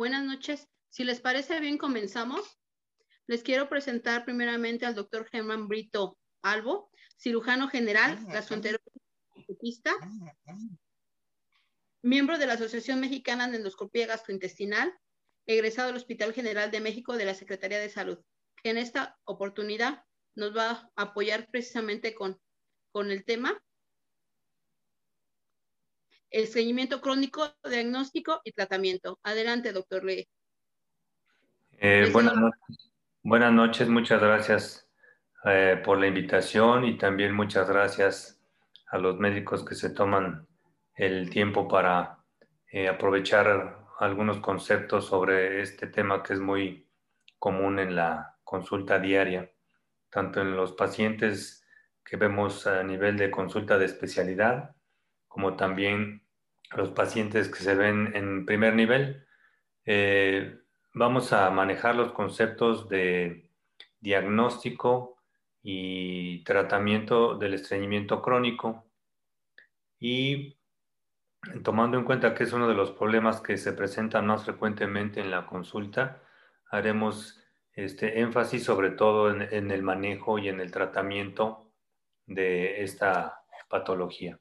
Buenas noches. Si les parece bien, comenzamos. Les quiero presentar primeramente al doctor Germán Brito Albo, cirujano general, gastroenterólogo miembro de la Asociación Mexicana de Endoscopía Gastrointestinal, egresado del Hospital General de México de la Secretaría de Salud, en esta oportunidad nos va a apoyar precisamente con, con el tema el seguimiento crónico, diagnóstico y tratamiento. Adelante, doctor Lee. Eh, buenas, noches. buenas noches, muchas gracias eh, por la invitación y también muchas gracias a los médicos que se toman el tiempo para eh, aprovechar algunos conceptos sobre este tema que es muy común en la consulta diaria, tanto en los pacientes que vemos a nivel de consulta de especialidad, como también los pacientes que se ven en primer nivel. Eh, vamos a manejar los conceptos de diagnóstico y tratamiento del estreñimiento crónico y tomando en cuenta que es uno de los problemas que se presentan más frecuentemente en la consulta, haremos este énfasis sobre todo en, en el manejo y en el tratamiento de esta patología.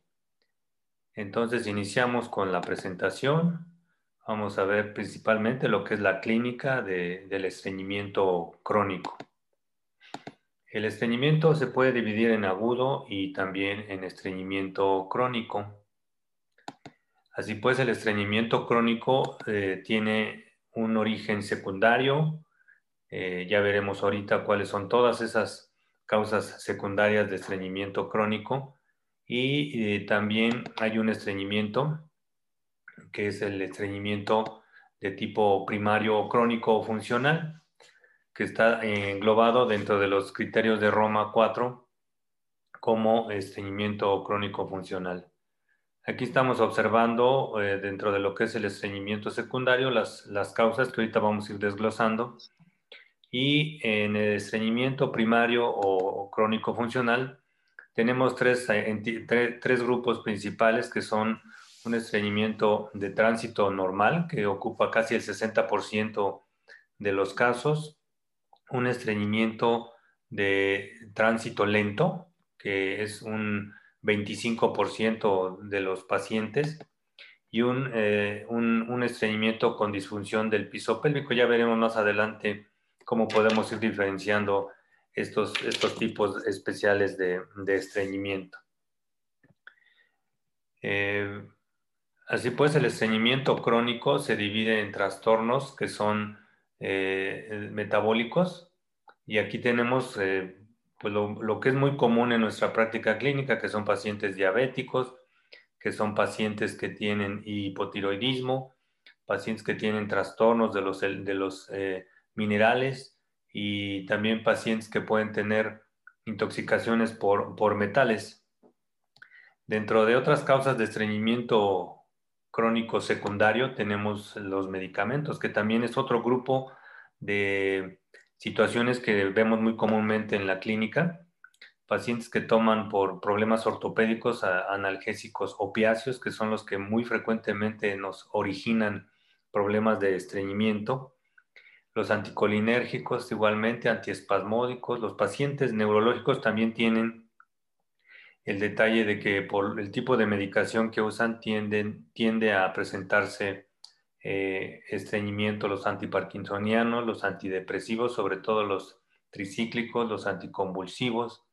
Entonces iniciamos con la presentación. Vamos a ver principalmente lo que es la clínica del estreñimiento crónico. El estreñimiento se puede dividir en agudo y también en estreñimiento crónico. Así pues, el estreñimiento crónico eh, tiene un origen secundario. Eh, ya veremos ahorita cuáles son todas esas causas secundarias de estreñimiento crónico y eh, también hay un estreñimiento, que es el estreñimiento de tipo primario crónico o funcional, que está englobado dentro de los criterios de Roma 4 como estreñimiento crónico funcional. Aquí estamos observando eh, dentro de lo que es el estreñimiento secundario las, las causas que ahorita vamos a ir desglosando. Y en el estreñimiento primario o crónico funcional tenemos eh, tres, grupos principales que son un estreñimiento de tránsito normal, que ocupa casi el 60% de los casos, un estreñimiento de tránsito lento, que es un 25% de los pacientes, y eh, un, un, estreñimiento con disfunción del piso pélvico. Ya veremos más adelante cómo podemos ir diferenciando estos, estos tipos especiales de, estreñimiento. Eh, así pues, el estreñimiento crónico se divide en trastornos que son eh, metabólicos y aquí tenemos eh, pues lo, lo, que es muy común en nuestra práctica clínica, que son pacientes diabéticos, que son pacientes que tienen hipotiroidismo, pacientes que tienen trastornos de los, de los minerales, y también pacientes que pueden tener intoxicaciones por, por metales. Dentro de otras causas de estreñimiento crónico secundario tenemos los medicamentos, que también es otro grupo de situaciones que vemos muy comúnmente en la clínica. Pacientes que toman por problemas ortopédicos analgésicos opiáceos, que son los que muy frecuentemente nos originan problemas de estreñimiento los anticolinérgicos igualmente, antiespasmódicos, los pacientes neurológicos también tienen el detalle de que por el tipo de medicación que usan tienden, tiende a presentarse eh, estreñimiento, los antiparkinsonianos, los antidepresivos, sobre todo los tricíclicos, los anticonvulsivos.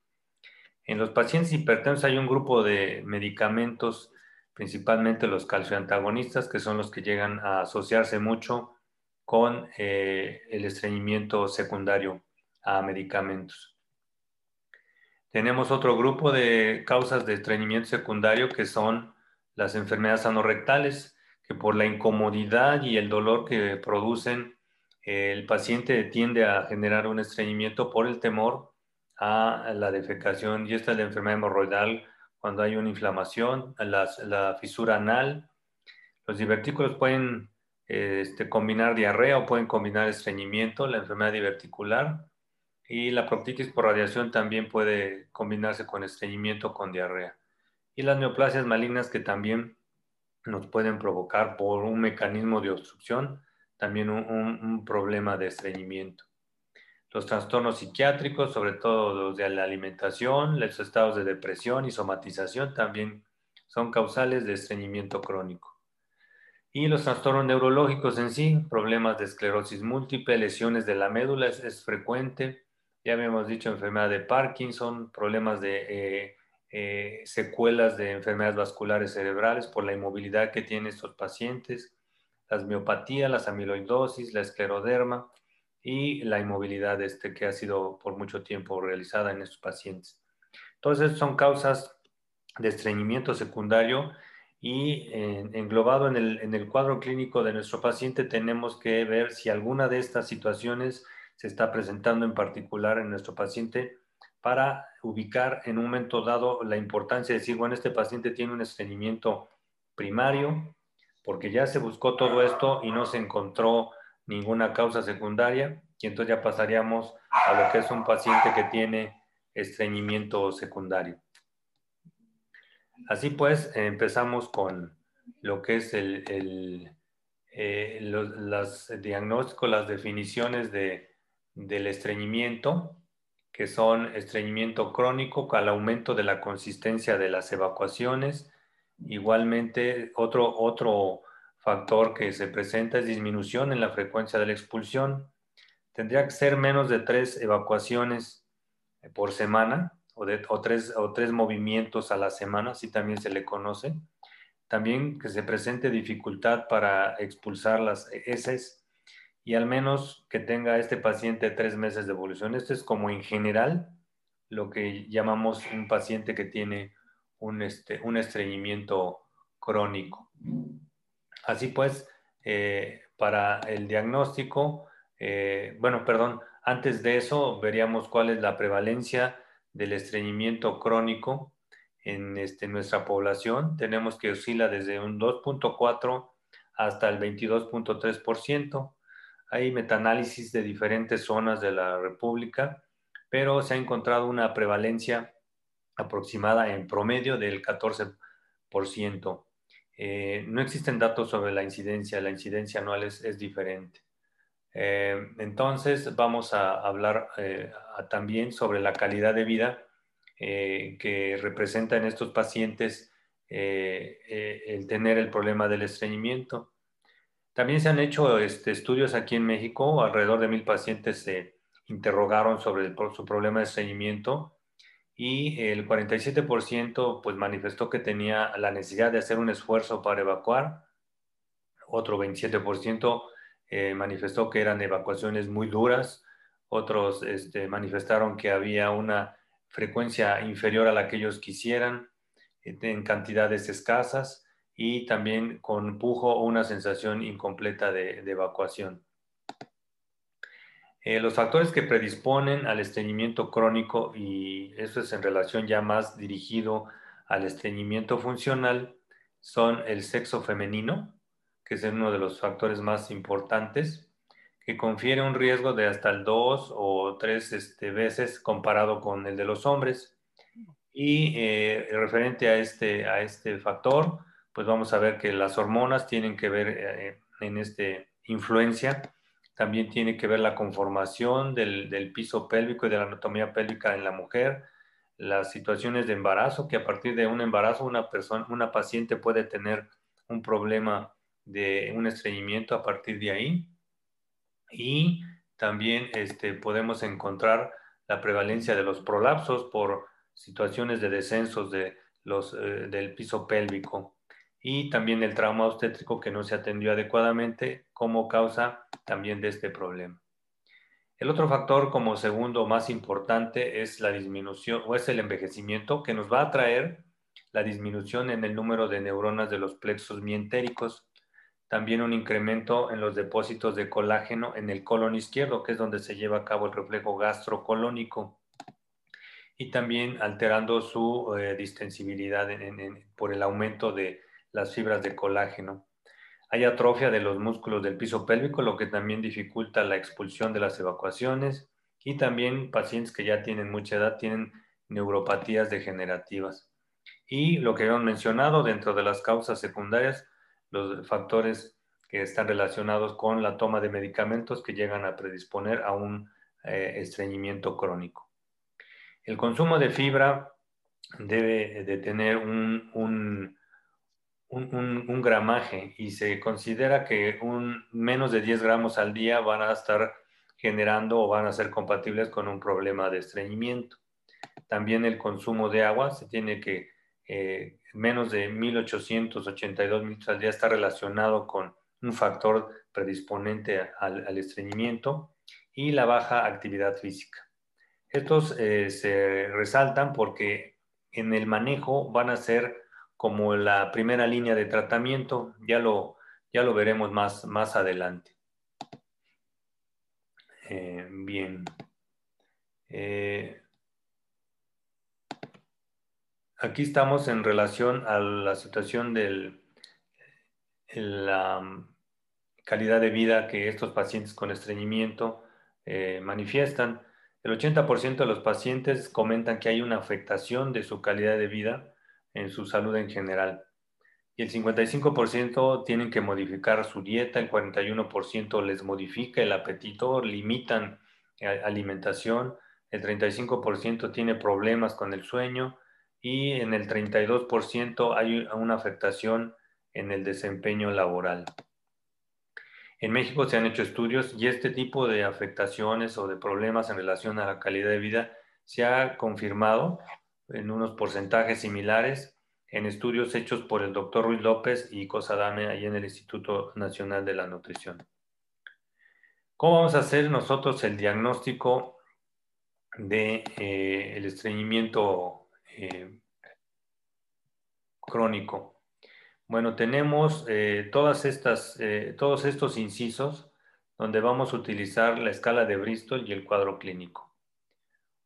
En los pacientes hipertensos hay un grupo de medicamentos, principalmente los calcioantagonistas, que son los que llegan a asociarse mucho con eh, el estreñimiento secundario a medicamentos. Tenemos otro grupo de causas de estreñimiento secundario que son las enfermedades anorrectales, que por la incomodidad y el dolor que producen, el paciente tiende a generar un estreñimiento por el temor a la defecación y esta es la enfermedad hemorroidal cuando hay una inflamación, la, la fisura anal. Los divertículos pueden este, combinar diarrea o pueden combinar estreñimiento, la enfermedad diverticular y la proctitis por radiación también puede combinarse con estreñimiento con diarrea. Y las neoplasias malignas que también nos pueden provocar por un mecanismo de obstrucción también un, problema de estreñimiento. Los trastornos psiquiátricos, sobre todo los de la alimentación, los estados de depresión y somatización también son causales de estreñimiento crónico. Y los trastornos neurológicos en sí, problemas de esclerosis múltiple, lesiones de la médula es, frecuente. Ya habíamos dicho enfermedad de Parkinson, problemas de eh, eh, secuelas de enfermedades vasculares cerebrales por la inmovilidad que tienen estos pacientes, las miopatías, las amiloidosis, la escleroderma y la inmovilidad este, que ha sido por mucho tiempo realizada en estos pacientes. Entonces, son causas de estreñimiento secundario y englobado en el, en el cuadro clínico de nuestro paciente tenemos que ver si alguna de estas situaciones se está presentando en particular en nuestro paciente para ubicar en un momento dado la importancia de decir, bueno, este paciente tiene un estreñimiento primario, porque ya se buscó todo esto y no se encontró ninguna causa secundaria, y entonces ya pasaríamos a lo que es un paciente que tiene estreñimiento secundario. Así pues, empezamos con lo que es el, eh, los, diagnósticos, las definiciones de, del estreñimiento, que son estreñimiento crónico al aumento de la consistencia de las evacuaciones. Igualmente, otro, otro factor que se presenta es disminución en la frecuencia de la expulsión. Tendría que ser menos de tres evacuaciones por semana o, tres, o tres movimientos a la semana, así también se le conoce. También que se presente dificultad para expulsar las heces y al menos que tenga este paciente tres meses de evolución. Esto es como en general lo que llamamos un paciente que tiene un, este, un estreñimiento crónico. Así pues, eh, para el diagnóstico, eh, bueno, perdón, antes de eso veríamos cuál es la prevalencia del estreñimiento crónico en este, nuestra población. Tenemos que oscila desde un 2.4 hasta el 22.3%. Hay metanálisis de diferentes zonas de la República, pero se ha encontrado una prevalencia aproximada en promedio del 14%. Eh, no existen datos sobre la incidencia, la incidencia anual es diferente. Eh, entonces vamos a hablar eh, también sobre la calidad de vida eh, que representa en estos pacientes el tener el problema del estreñimiento. También se han hecho este, estudios aquí en México, alrededor de mil pacientes se interrogaron sobre su problema de estreñimiento y el 47% pues manifestó que tenía la necesidad de hacer un esfuerzo para evacuar, otro 27% eh, manifestó que eran evacuaciones muy duras, otros este, manifestaron que había una frecuencia inferior a la que ellos quisieran, eh, en cantidades escasas y también con pujo o una sensación incompleta de, evacuación. Eh, los factores que predisponen al estreñimiento crónico, y eso es en relación ya más dirigido al estreñimiento funcional, son el sexo femenino, que es uno de los factores más importantes, que confiere un riesgo de hasta el 2 o 3 este, veces comparado con el de los hombres. Y eh, referente a este, a este factor, pues vamos a ver que las hormonas tienen que ver eh, en este influencia. También tiene que ver la conformación del, del piso pélvico y de la anatomía pélvica en la mujer, las situaciones de embarazo, que a partir de un embarazo una persona, una paciente puede tener un problema de un estreñimiento a partir de ahí. Y también este, podemos encontrar la prevalencia de los prolapsos por situaciones de descensos de los, eh, del piso pélvico y también el trauma obstétrico que no se atendió adecuadamente como causa también de este problema. El otro factor como segundo más importante es la disminución o es el envejecimiento que nos va a traer la disminución en el número de neuronas de los plexos mientéricos también un incremento en los depósitos de colágeno en el colon izquierdo, que es donde se lleva a cabo el reflejo gastrocolónico, y también alterando su eh, distensibilidad por el aumento de las fibras de colágeno. Hay atrofia de los músculos del piso pélvico, lo que también dificulta la expulsión de las evacuaciones, y también pacientes que ya tienen mucha edad tienen neuropatías degenerativas. Y lo que habíamos mencionado dentro de las causas secundarias, los factores que están relacionados con la toma de medicamentos que llegan a predisponer a un eh, estreñimiento crónico. El consumo de fibra debe de tener un, un, un, gramaje y se considera que menos de 10 gramos al día van a estar generando o van a ser compatibles con un problema de estreñimiento. También el consumo de agua se tiene que eh, menos de 1882 litros al día está relacionado con un factor predisponente al, estreñimiento y la baja actividad física. Estos eh, se resaltan porque en el manejo van a ser como la primera línea de tratamiento, ya lo, ya lo veremos más, más adelante. Eh, bien. Eh, aquí estamos en relación a la situación de la um, calidad de vida que estos pacientes con estreñimiento eh, manifiestan. El 80% de los pacientes comentan que hay una afectación de su calidad de vida en su salud en general. Y el 55% tienen que modificar su dieta, el 41% les modifica el apetito, limitan alimentación, el 35% tiene problemas con el sueño y en el 32% hay una afectación en el desempeño laboral. En México se han hecho estudios y este tipo de afectaciones o de problemas en relación a la calidad de vida se ha confirmado en unos porcentajes similares en estudios hechos por el doctor Ruiz López y Cosadame ahí en el Instituto Nacional de la Nutrición. ¿Cómo vamos a hacer nosotros el diagnóstico del de, eh, estreñimiento eh, crónico? Bueno, tenemos eh, todas estas, todos estos incisos donde vamos a utilizar la escala de Bristol y el cuadro clínico.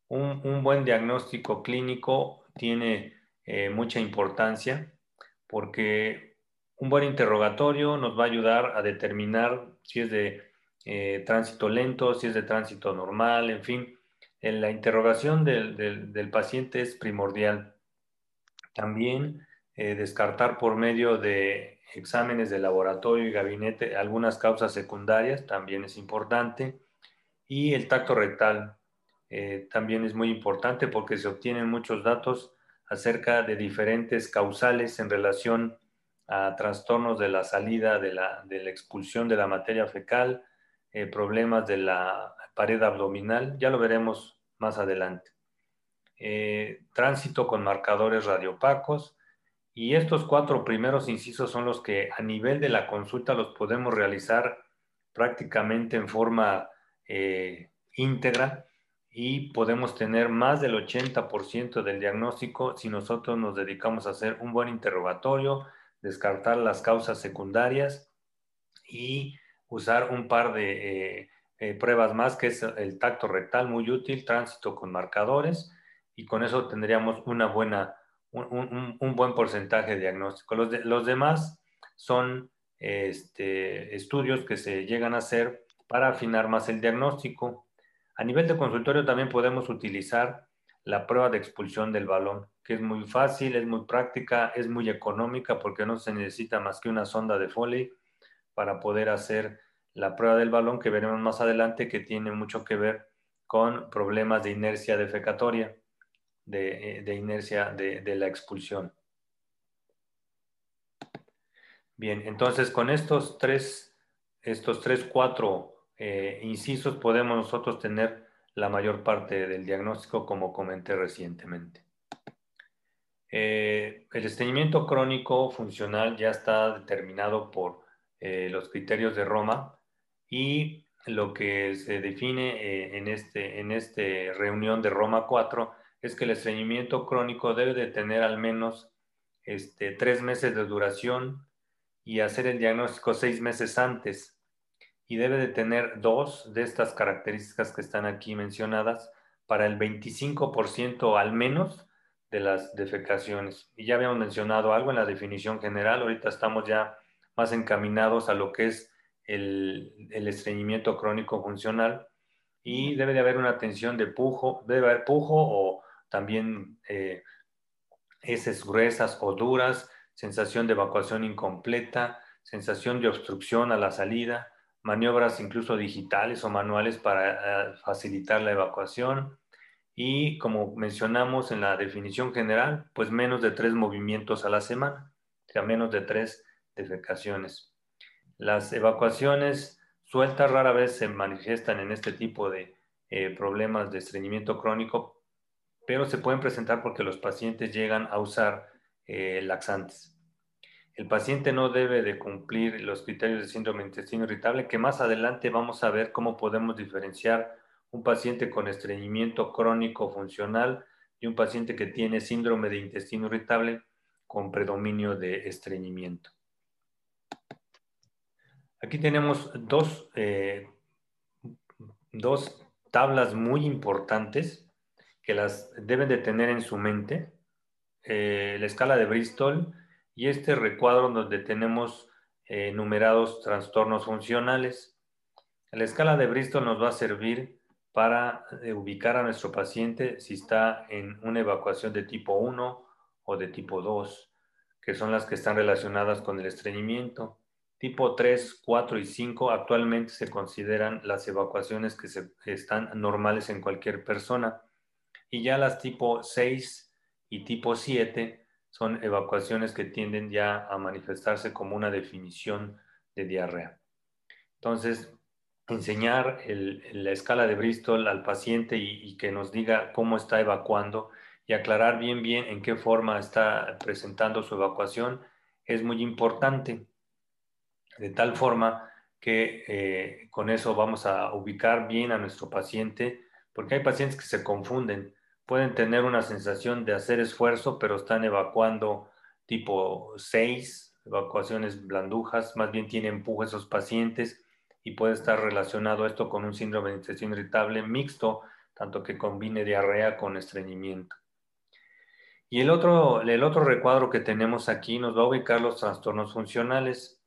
un buen diagnóstico clínico tiene mucha importancia porque un buen interrogatorio nos va a ayudar a determinar si es de eh, tránsito lento, si es de tránsito normal, en fin. La interrogación del, paciente es primordial. También eh, descartar por medio de exámenes de laboratorio y gabinete algunas causas secundarias también es importante. Y el tacto rectal eh, también es muy importante porque se obtienen muchos datos acerca de diferentes causales en relación a trastornos de la salida de la, de la expulsión de la materia fecal, eh, problemas de la pared abdominal, ya lo veremos más adelante. Eh, tránsito con marcadores radiopacos y estos cuatro primeros incisos son los que a nivel de la consulta los podemos realizar prácticamente en forma eh, íntegra y podemos tener más del 80% del diagnóstico si nosotros nos dedicamos a hacer un buen interrogatorio, descartar las causas secundarias y usar un par de eh, eh, pruebas más, que es el tacto rectal, muy útil, tránsito con marcadores, y con eso tendríamos una buena, un, buen porcentaje de diagnóstico. Los, los demás son este, estudios que se llegan a hacer para afinar más el diagnóstico. A nivel de consultorio también podemos utilizar la prueba de expulsión del balón, que es muy fácil, es muy práctica, es muy económica porque no se necesita más que una sonda de Foley para poder hacer la prueba del balón que veremos más adelante que tiene mucho que ver con problemas de inercia defecatoria, de, eh, inercia de, la expulsión. Bien, entonces con estos tres, estos tres, cuatro eh, incisos podemos nosotros tener la mayor parte del diagnóstico como comenté recientemente. Eh, el estreñimiento crónico funcional ya está determinado por los criterios de Roma y lo que se define eh, en esta en este reunión de Roma 4 es que el estreñimiento crónico debe de tener al menos este, tres meses de duración y hacer el diagnóstico seis meses antes y debe de tener dos de estas características que están aquí mencionadas para el 25% al menos de las defecaciones. Y ya habíamos mencionado algo en la definición general, ahorita estamos ya más encaminados a lo que es el, estreñimiento crónico funcional y debe de haber una tensión de pujo, debe haber pujo o también eh, heces gruesas o duras, sensación de evacuación incompleta, sensación de obstrucción a la salida, maniobras incluso digitales o manuales para eh, facilitar la evacuación y como mencionamos en la definición general, pues menos de tres movimientos a la semana, o sea, menos de tres defecaciones. Las evacuaciones sueltas rara vez se manifiestan en este tipo de eh, problemas de estreñimiento crónico, pero se pueden presentar porque los pacientes llegan a usar eh, laxantes. El paciente no debe de cumplir los criterios de síndrome de intestino irritable, que más adelante vamos a ver cómo podemos diferenciar un paciente con estreñimiento crónico funcional y un paciente que tiene síndrome de intestino irritable con predominio de estreñimiento. Aquí tenemos dos, eh, dos tablas muy importantes que las deben de tener en su mente. Eh, la escala de Bristol y este recuadro donde tenemos eh, numerados trastornos funcionales. La escala de Bristol nos va a servir para eh, ubicar a nuestro paciente si está en una evacuación de tipo 1 o de tipo 2, que son las que están relacionadas con el estreñimiento. Tipo 3, 4 y 5 actualmente se consideran las evacuaciones que, están normales en cualquier persona. Y ya las tipo 6 y tipo 7 son evacuaciones que tienden ya a manifestarse como una definición de diarrea. Entonces, enseñar la escala de Bristol al paciente y, y, que nos diga cómo está evacuando y aclarar bien, bien en qué forma está presentando su evacuación es muy importante de tal forma que eh, con eso vamos a ubicar bien a nuestro paciente, porque hay pacientes que se confunden, pueden tener una sensación de hacer esfuerzo, pero están evacuando tipo 6, evacuaciones blandujas, más bien tiene empuje esos pacientes y puede estar relacionado esto con un síndrome de intestino irritable mixto, tanto que combine diarrea con estreñimiento. Y el otro, el otro recuadro que tenemos aquí nos va a ubicar los trastornos funcionales.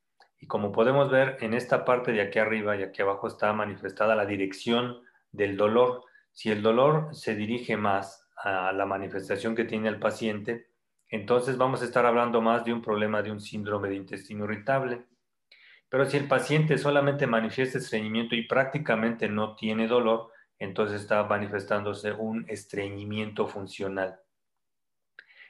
Y como podemos ver en esta parte de aquí arriba y aquí abajo está manifestada la dirección del dolor. Si el dolor se dirige más a la manifestación que tiene el paciente, entonces vamos a estar hablando más de un problema de un síndrome de intestino irritable. Pero si el paciente solamente manifiesta estreñimiento y prácticamente no tiene dolor, entonces está manifestándose un estreñimiento funcional.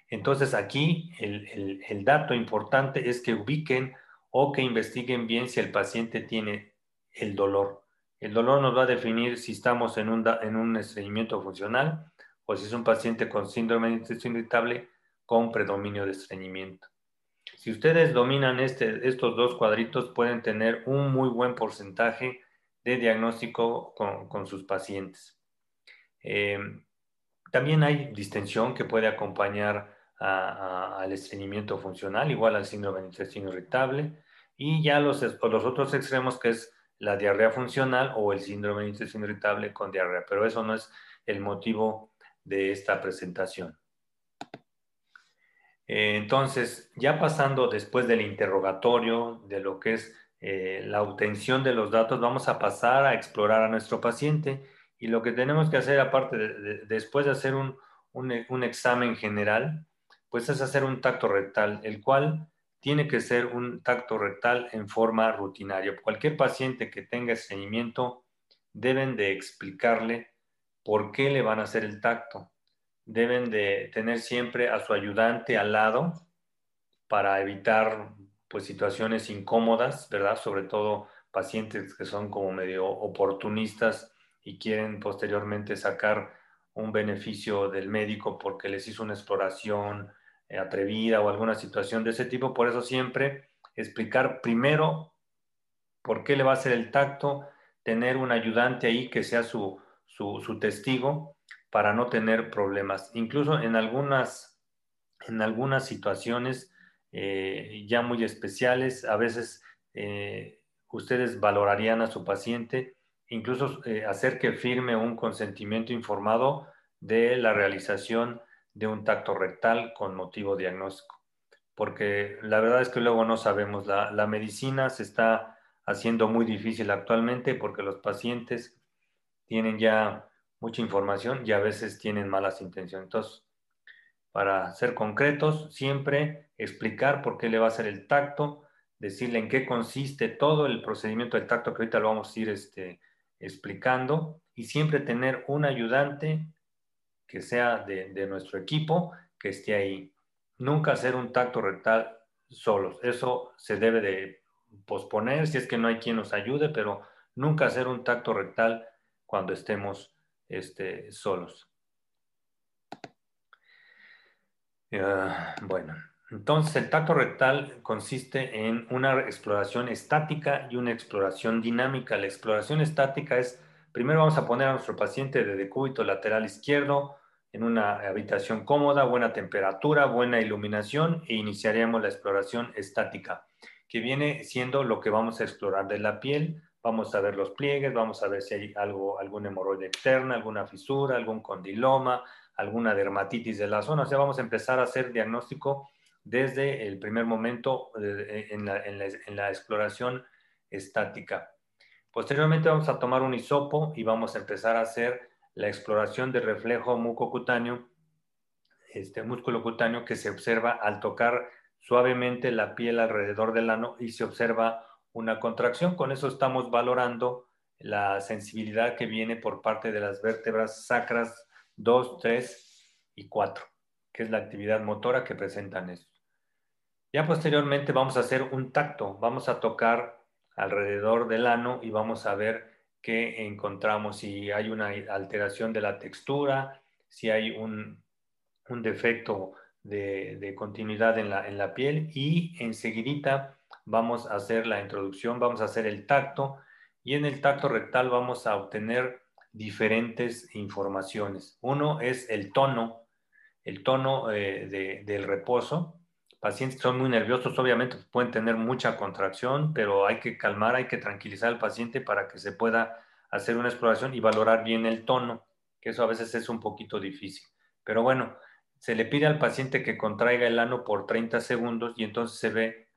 Entonces aquí el, dato importante es que ubiquen o que investiguen bien si el paciente tiene el dolor. El dolor nos va a definir si estamos en un, en un estreñimiento funcional o si es un paciente con síndrome de intestino irritable con predominio de estreñimiento. Si ustedes dominan este, estos dos cuadritos, pueden tener un muy buen porcentaje de diagnóstico con, sus pacientes. Eh, también hay distensión que puede acompañar al estreñimiento funcional, igual al síndrome de intestino irritable. Y ya los, los otros extremos, que es la diarrea funcional o el síndrome de intestino irritable con diarrea. Pero eso no es el motivo de esta presentación. Eh, entonces, ya pasando después del interrogatorio, de lo que es eh, la obtención de los datos, vamos a pasar a explorar a nuestro paciente. Y lo que tenemos que hacer, aparte de, después de hacer un, un examen general, pues es hacer un tacto rectal, el cual tiene que ser un tacto rectal en forma rutinaria. Cualquier paciente que tenga seguimiento deben de explicarle por qué le van a hacer el tacto. Deben de tener siempre a su ayudante al lado para evitar pues situaciones incómodas, ¿verdad? Sobre todo pacientes que son como medio oportunistas y quieren posteriormente sacar un beneficio del médico porque les hizo una exploración, atrevida o alguna situación de ese tipo. Por eso siempre explicar primero por qué le va a hacer el tacto, tener un ayudante ahí que sea su, su, testigo para no tener problemas. Incluso en algunas, en algunas situaciones eh, ya muy especiales, a veces eh, ustedes valorarían a su paciente, incluso hacer que firme un consentimiento informado de la realización de un tacto rectal con motivo diagnóstico. Porque la verdad es que luego no sabemos, la, la medicina se está haciendo muy difícil actualmente porque los pacientes tienen ya mucha información y a veces tienen malas intenciones. Entonces, para ser concretos, siempre explicar por qué le va a hacer el tacto, decirle en qué consiste todo el procedimiento del tacto que ahorita lo vamos a ir este, explicando y siempre tener un ayudante que sea de, nuestro equipo que esté ahí. Nunca hacer un tacto rectal solos. Eso se debe de posponer si es que no hay quien nos ayude, pero nunca hacer un tacto rectal cuando estemos este, solos. bueno, entonces el tacto rectal consiste en una exploración estática y una exploración dinámica. La exploración estática es, primero vamos a poner a nuestro paciente de decúbito lateral izquierdo en una habitación cómoda, buena temperatura, buena iluminación e iniciaríamos la exploración estática, que viene siendo lo que vamos a explorar de la piel. Vamos a ver los pliegues, vamos a ver si hay algo, alguna hemorroide externa, alguna fisura, algún condiloma, alguna dermatitis de la zona. O sea, vamos a empezar a hacer diagnóstico desde el primer momento eh, en la, exploración estática. Posteriormente vamos a tomar un hisopo y vamos a empezar a hacer la exploración de reflejo mucocutáneo, este músculo cutáneo que se observa al tocar suavemente la piel alrededor del ano y se observa una contracción. Con eso estamos valorando la sensibilidad que viene por parte de las vértebras sacras 2, 3 y 4, que es la actividad motora que presentan estos. Ya posteriormente vamos a hacer un tacto, vamos a tocar alrededor del ano y vamos a ver qué encontramos, si hay una alteración de la textura, si hay un, defecto de, continuidad en la, piel y enseguidita vamos a hacer la introducción, vamos a hacer el tacto y en el tacto rectal vamos a obtener diferentes informaciones. Uno es el tono, el tono eh, del reposo. Pacientes que son muy nerviosos, obviamente pueden tener mucha contracción, pero hay que calmar, hay que tranquilizar al paciente para que se pueda hacer una exploración y valorar bien el tono, que eso a veces es un poquito difícil. Pero bueno, se le pide al paciente que contraiga el ano por 30 segundos y entonces se ve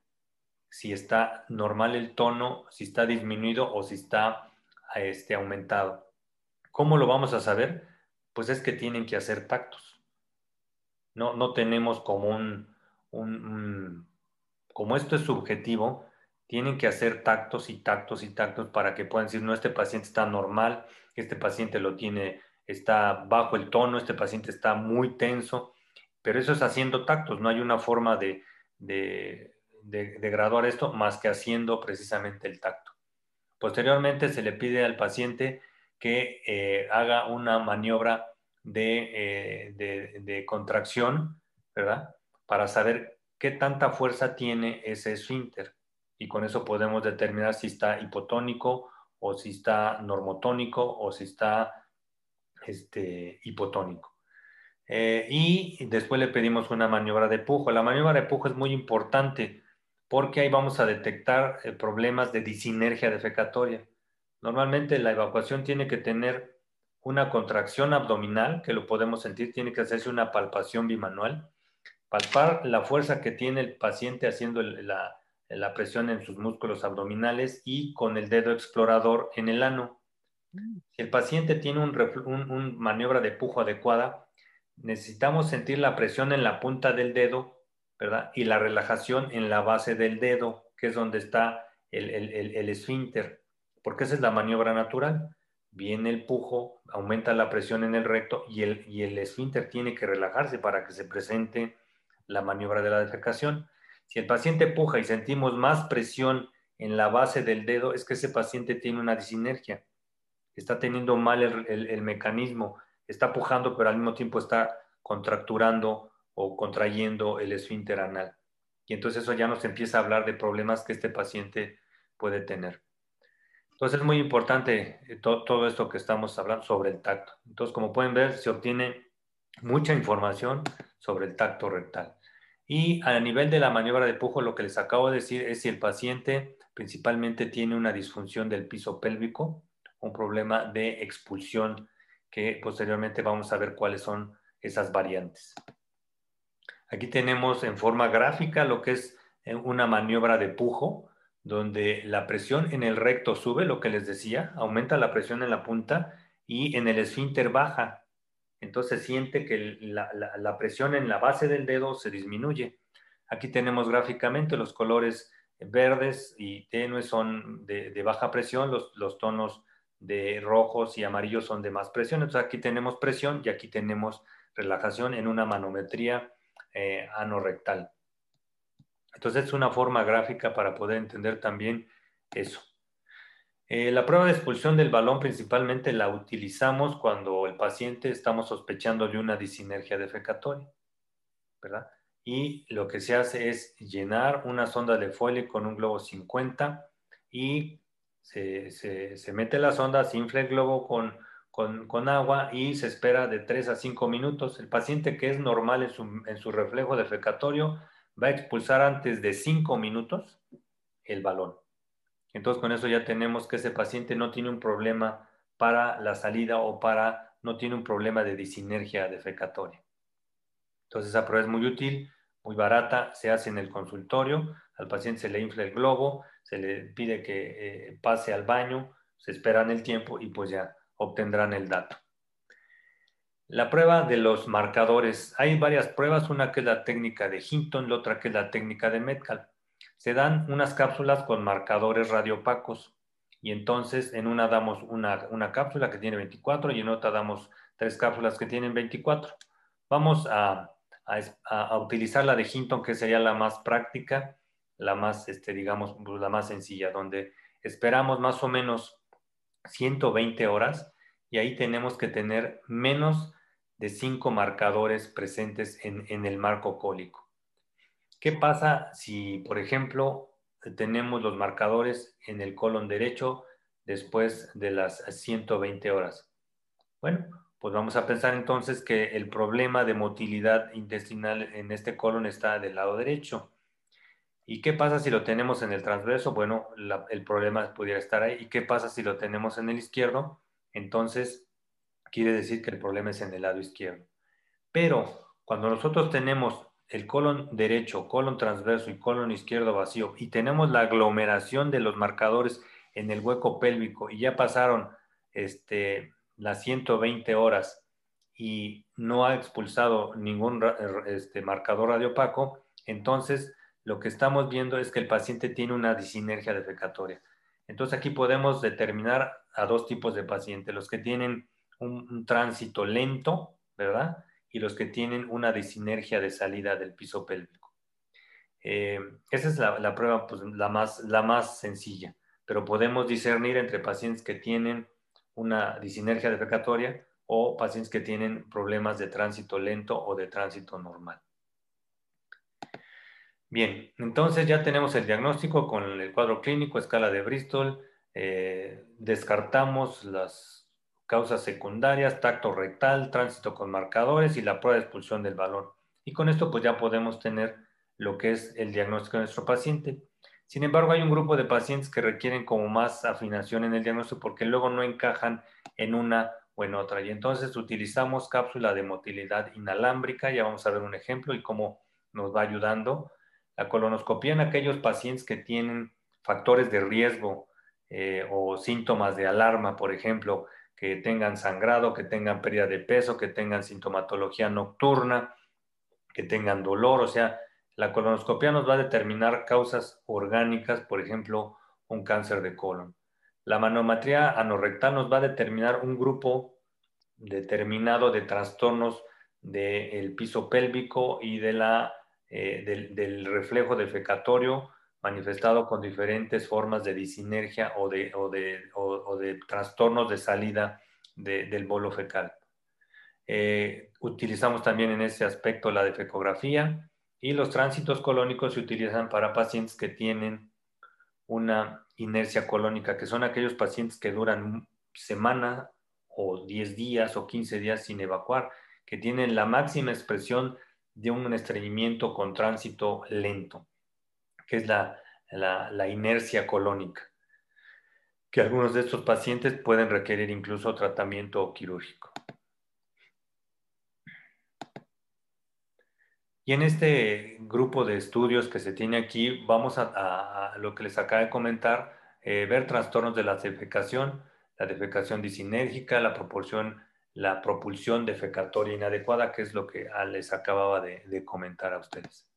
si está normal el tono, si está disminuido o si está este, aumentado. ¿Cómo lo vamos a saber? Pues es que tienen que hacer tactos. No, no tenemos como un, como esto es subjetivo, tienen que hacer tactos y tactos y tactos para que puedan decir, no, este paciente está normal, este paciente lo tiene, está bajo el tono, este paciente está muy tenso, pero eso es haciendo tactos, no hay una forma de, de, graduar esto más que haciendo precisamente el tacto. Posteriormente se le pide al paciente que eh, haga una maniobra eh, de, de, contracción, ¿verdad? Para saber qué tanta fuerza tiene ese esfínter. Y con eso podemos determinar si está hipotónico o si está normotónico o si está este, hipotónico. Eh, y después le pedimos una maniobra de pujo. La maniobra de pujo es muy importante porque ahí vamos a detectar problemas de disinergia defecatoria. Normalmente la evacuación tiene que tener una contracción abdominal, que lo podemos sentir, tiene que hacerse una palpación bimanual, palpar la fuerza que tiene el paciente haciendo la, presión en sus músculos abdominales y con el dedo explorador en el ano. Si el paciente tiene una maniobra de pujo adecuada, necesitamos sentir la presión en la punta del dedo, ¿verdad? Y la relajación en la base del dedo, que es donde está el, el esfínter porque esa es la maniobra natural. Viene el pujo, aumenta la presión en el recto y el, y el esfínter tiene que relajarse para que se presente la maniobra de la defecación. Si el paciente puja y sentimos más presión en la base del dedo, es que ese paciente tiene una disinergia. Está teniendo mal el, mecanismo, está pujando, pero al mismo tiempo está contracturando o contrayendo el esfínter anal. Y entonces eso ya nos empieza a hablar de problemas que este paciente puede tener. Entonces es muy importante eh, todo esto que estamos hablando sobre el tacto. Entonces, como pueden ver, se obtiene mucha información sobre el tacto rectal. Y a nivel de la maniobra de pujo, lo que les acabo de decir es si el paciente principalmente tiene una disfunción del piso pélvico, un problema de expulsión, que posteriormente vamos a ver cuáles son esas variantes. Aquí tenemos en forma gráfica lo que es eh, una maniobra de pujo donde la presión en el recto sube, lo que les decía, aumenta la presión en la punta y en el esfínter baja. Entonces siente que la, presión en la base del dedo se disminuye. Aquí tenemos gráficamente los colores verdes y tenues son de, baja presión, los, los, tonos de rojos y amarillos son de más presión. Entonces aquí tenemos presión y aquí tenemos relajación en una manometría eh, anorrectal. Entonces es una forma gráfica para poder entender también eso. Eh, la prueba de expulsión del balón principalmente la utilizamos cuando el paciente estamos sospechando de una disinergia defecatoria, ¿verdad? Y lo que se hace es llenar una sonda de Foley con un globo 50 y se, se, mete la sonda, se infla el globo con, con, agua y se espera de 3 a 5 minutos. El paciente que es normal en su, en su reflejo defecatorio va a expulsar antes de 5 minutos el balón. Entonces con eso ya tenemos que ese paciente no tiene un problema para la salida o para, no tiene un problema de disinergia defecatoria. Entonces esa prueba es muy útil, muy barata, se hace en el consultorio, al paciente se le infla el globo, se le pide que eh, pase al baño, se esperan el tiempo y pues ya obtendrán el dato. La prueba de los marcadores. Hay varias pruebas, una que es la técnica de Hinton, la otra que es la técnica de Metcalf se dan unas cápsulas con marcadores radiopacos y entonces en una damos una, cápsula que tiene 24 y en otra damos tres cápsulas que tienen 24. Vamos a, utilizar la de Hinton, que sería la más práctica, la más, este, digamos, pues, la más sencilla, donde esperamos más o menos 120 horas y ahí tenemos que tener menos de cinco marcadores presentes en, en el marco cólico. ¿Qué pasa si, por ejemplo, tenemos los marcadores en el colon derecho después de las 120 horas? Bueno, pues vamos a pensar entonces que el problema de motilidad intestinal en este colon está del lado derecho. ¿Y qué pasa si lo tenemos en el transverso? Bueno, el problema pudiera estar ahí. ¿Y qué pasa si lo tenemos en el izquierdo? Entonces, quiere decir que el problema es en el lado izquierdo. Pero cuando nosotros tenemos el colon derecho, colon transverso y colon izquierdo vacío y tenemos la aglomeración de los marcadores en el hueco pélvico y ya pasaron este, las 120 horas y no ha expulsado ningún este, marcador radiopaco, entonces lo que estamos viendo es que el paciente tiene una disinergia defecatoria. Entonces aquí podemos determinar a dos tipos de pacientes, los que tienen un tránsito lento, ¿verdad? Y los que tienen una disinergia de salida del piso pélvico. Eh, esa es la, prueba pues, la, más, la más sencilla, pero podemos discernir entre pacientes que tienen una disinergia defecatoria o pacientes que tienen problemas de tránsito lento o de tránsito normal. Bien, entonces ya tenemos el diagnóstico con el cuadro clínico, escala de Bristol, eh, descartamos las causas secundarias, tacto rectal, tránsito con marcadores y la prueba de expulsión del balón. Y con esto pues ya podemos tener lo que es el diagnóstico de nuestro paciente. Sin embargo, hay un grupo de pacientes que requieren como más afinación en el diagnóstico porque luego no encajan en una o en otra. Y entonces utilizamos cápsula de motilidad inalámbrica, ya vamos a ver un ejemplo y cómo nos va ayudando. La colonoscopia en aquellos pacientes que tienen factores de riesgo eh, o síntomas de alarma, por ejemplo, que tengan sangrado, que tengan pérdida de peso, que tengan sintomatología nocturna, que tengan dolor. O sea, la colonoscopia nos va a determinar causas orgánicas, por ejemplo, un cáncer de colon. La manometría anorrectal nos va a determinar un grupo determinado de trastornos del piso pélvico y de la, eh, del, reflejo defecatorio manifestado con diferentes formas de disinergia o de, o de, trastornos de salida del bolo fecal. Eh, utilizamos también en ese aspecto la defecografía y los tránsitos colónicos se utilizan para pacientes que tienen una inercia colónica, que son aquellos pacientes que duran semana o 10 días o 15 días sin evacuar, que tienen la máxima expresión de un estreñimiento con tránsito lento que es la, inercia colónica, que algunos de estos pacientes pueden requerir incluso tratamiento quirúrgico. Y en este grupo de estudios que se tiene aquí, vamos a, lo que les acabo de comentar, eh, ver trastornos de la defecación, la defecación disinérgica, la proporción, la propulsión defecatoria inadecuada, que es lo que les acababa de comentar a ustedes.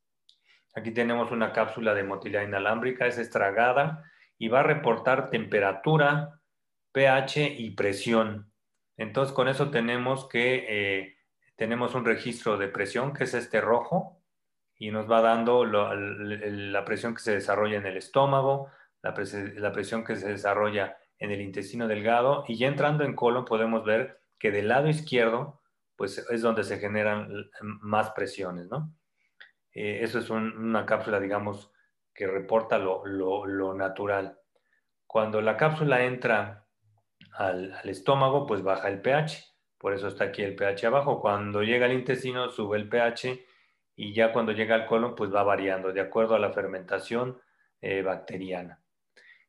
Aquí tenemos una cápsula de motilidad inalámbrica, es estragada y va a reportar temperatura, pH y presión. Entonces, con eso tenemos que eh, tenemos un registro de presión, que es este rojo, y nos va dando la presión que se desarrolla en el estómago, la, presión que se desarrolla en el intestino delgado, y ya entrando en colon podemos ver que del lado izquierdo, pues es donde se generan más presiones, ¿no? Eh, eso es una cápsula, digamos, que reporta lo, natural. Cuando la cápsula entra al, estómago, pues baja el pH. Por eso está aquí el pH abajo. Cuando llega al intestino, sube el pH y ya cuando llega al colon, pues va variando de acuerdo a la fermentación eh, bacteriana.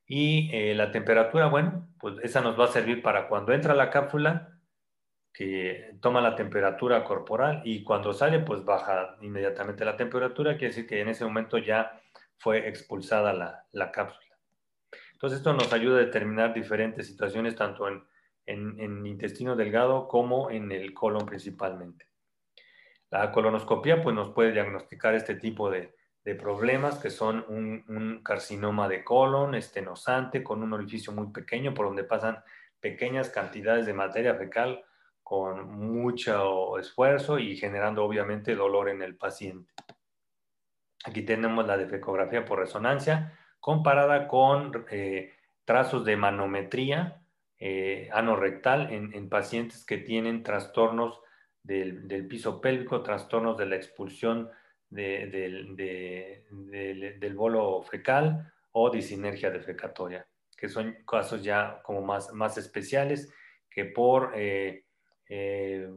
Y eh, la temperatura, bueno, pues esa nos va a servir para cuando entra la cápsula, que toma la temperatura corporal y cuando sale, pues baja inmediatamente la temperatura, quiere decir que en ese momento ya fue expulsada la, cápsula. Entonces esto nos ayuda a determinar diferentes situaciones, tanto en, en, intestino delgado como en el colon principalmente. La colonoscopia pues, nos puede diagnosticar este tipo de, problemas que son un, un, carcinoma de colon, estenosante, con un orificio muy pequeño por donde pasan pequeñas cantidades de materia fecal con mucho esfuerzo y generando obviamente dolor en el paciente. Aquí tenemos la defecografía por resonancia comparada con eh, trazos de manometría eh, anorrectal en, pacientes que tienen trastornos del, piso pélvico, trastornos de la expulsión del, bolo fecal o disinergia defecatoria, que son casos ya como más, más especiales que por eh, eh,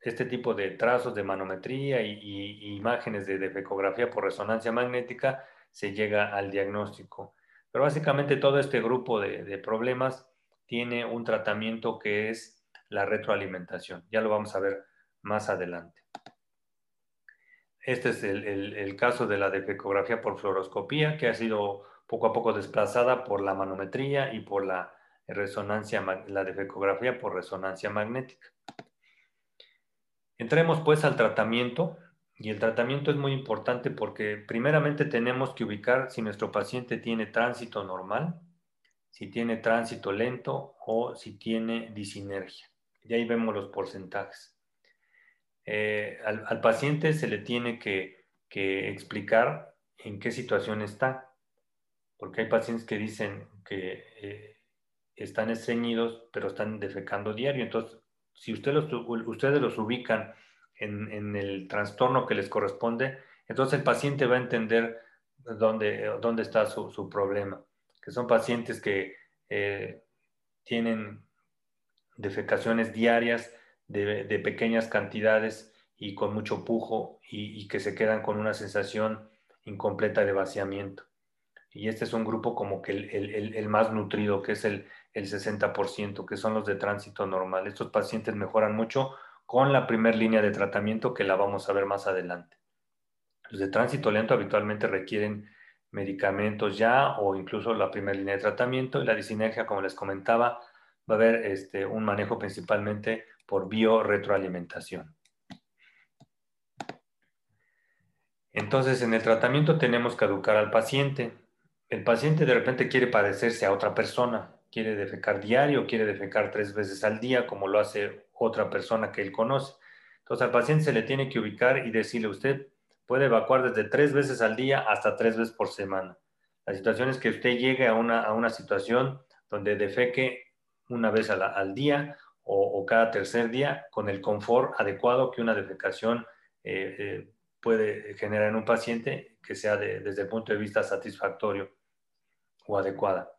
este tipo de trazos de manometría y, imágenes de defecografía por resonancia magnética, se llega al diagnóstico. Pero básicamente todo este grupo de, problemas tiene un tratamiento que es la retroalimentación. Ya lo vamos a ver más adelante. Este es el, caso de la defecografía por fluoroscopía, que ha sido poco a poco desplazada por la manometría y por la resonancia, la defecografía por resonancia magnética. Entremos pues al tratamiento y el tratamiento es muy importante porque primeramente tenemos que ubicar si nuestro paciente tiene tránsito normal, si tiene tránsito lento o si tiene disinergia. Y ahí vemos los porcentajes. Eh, al, paciente se le tiene que, explicar en qué situación está, porque hay pacientes que dicen que eh, están estreñidos, pero están defecando diario. Entonces, si ustedes los ubican en, el trastorno que les corresponde, entonces el paciente va a entender dónde, dónde está su, problema, que son pacientes que eh, tienen defecaciones diarias de, pequeñas cantidades y con mucho pujo y, que se quedan con una sensación incompleta de vaciamiento. Y este es un grupo como que el más nutrido, que es el, el 60%, que son los de tránsito normal. Estos pacientes mejoran mucho con la primera línea de tratamiento que la vamos a ver más adelante. Los de tránsito lento habitualmente requieren medicamentos ya o incluso la primera línea de tratamiento y la disinergia, como les comentaba, va a haber este, un manejo principalmente por biorretroalimentación. Entonces, en el tratamiento tenemos que educar al paciente. El paciente de repente quiere padecerse a otra persona, quiere defecar diario, quiere defecar tres veces al día, como lo hace otra persona que él conoce. Entonces al paciente se le tiene que ubicar y decirle, usted puede evacuar desde tres veces al día hasta tres veces por semana. La situación es que usted llegue a una, situación donde defeque una vez al día o, cada tercer día con el confort adecuado que una defecación eh, eh, puede generar en un paciente que sea desde el punto de vista satisfactorio o adecuada.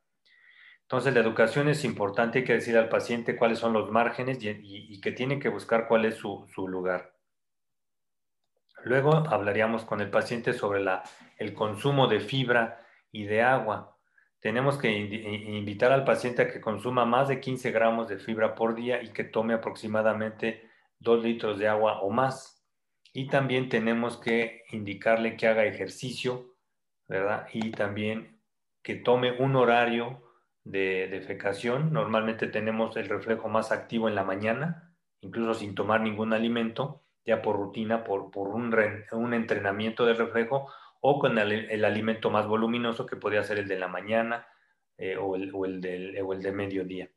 Entonces, la educación es importante, hay que decir al paciente cuáles son los márgenes y, que tiene que buscar cuál es su, lugar. Luego hablaríamos con el paciente sobre el consumo de fibra y de agua. Tenemos que invitar al paciente a que consuma más de 15 gramos de fibra por día y que tome aproximadamente 2 litros de agua o más. Y también tenemos que indicarle que haga ejercicio, ¿verdad? Y también que tome un horario de defecación. Normalmente tenemos el reflejo más activo en la mañana, incluso sin tomar ningún alimento, ya por rutina, por, un, un entrenamiento del reflejo, o con el, alimento más voluminoso que podría ser el de la mañana eh, o, el, o, el del, o, el, de mediodía.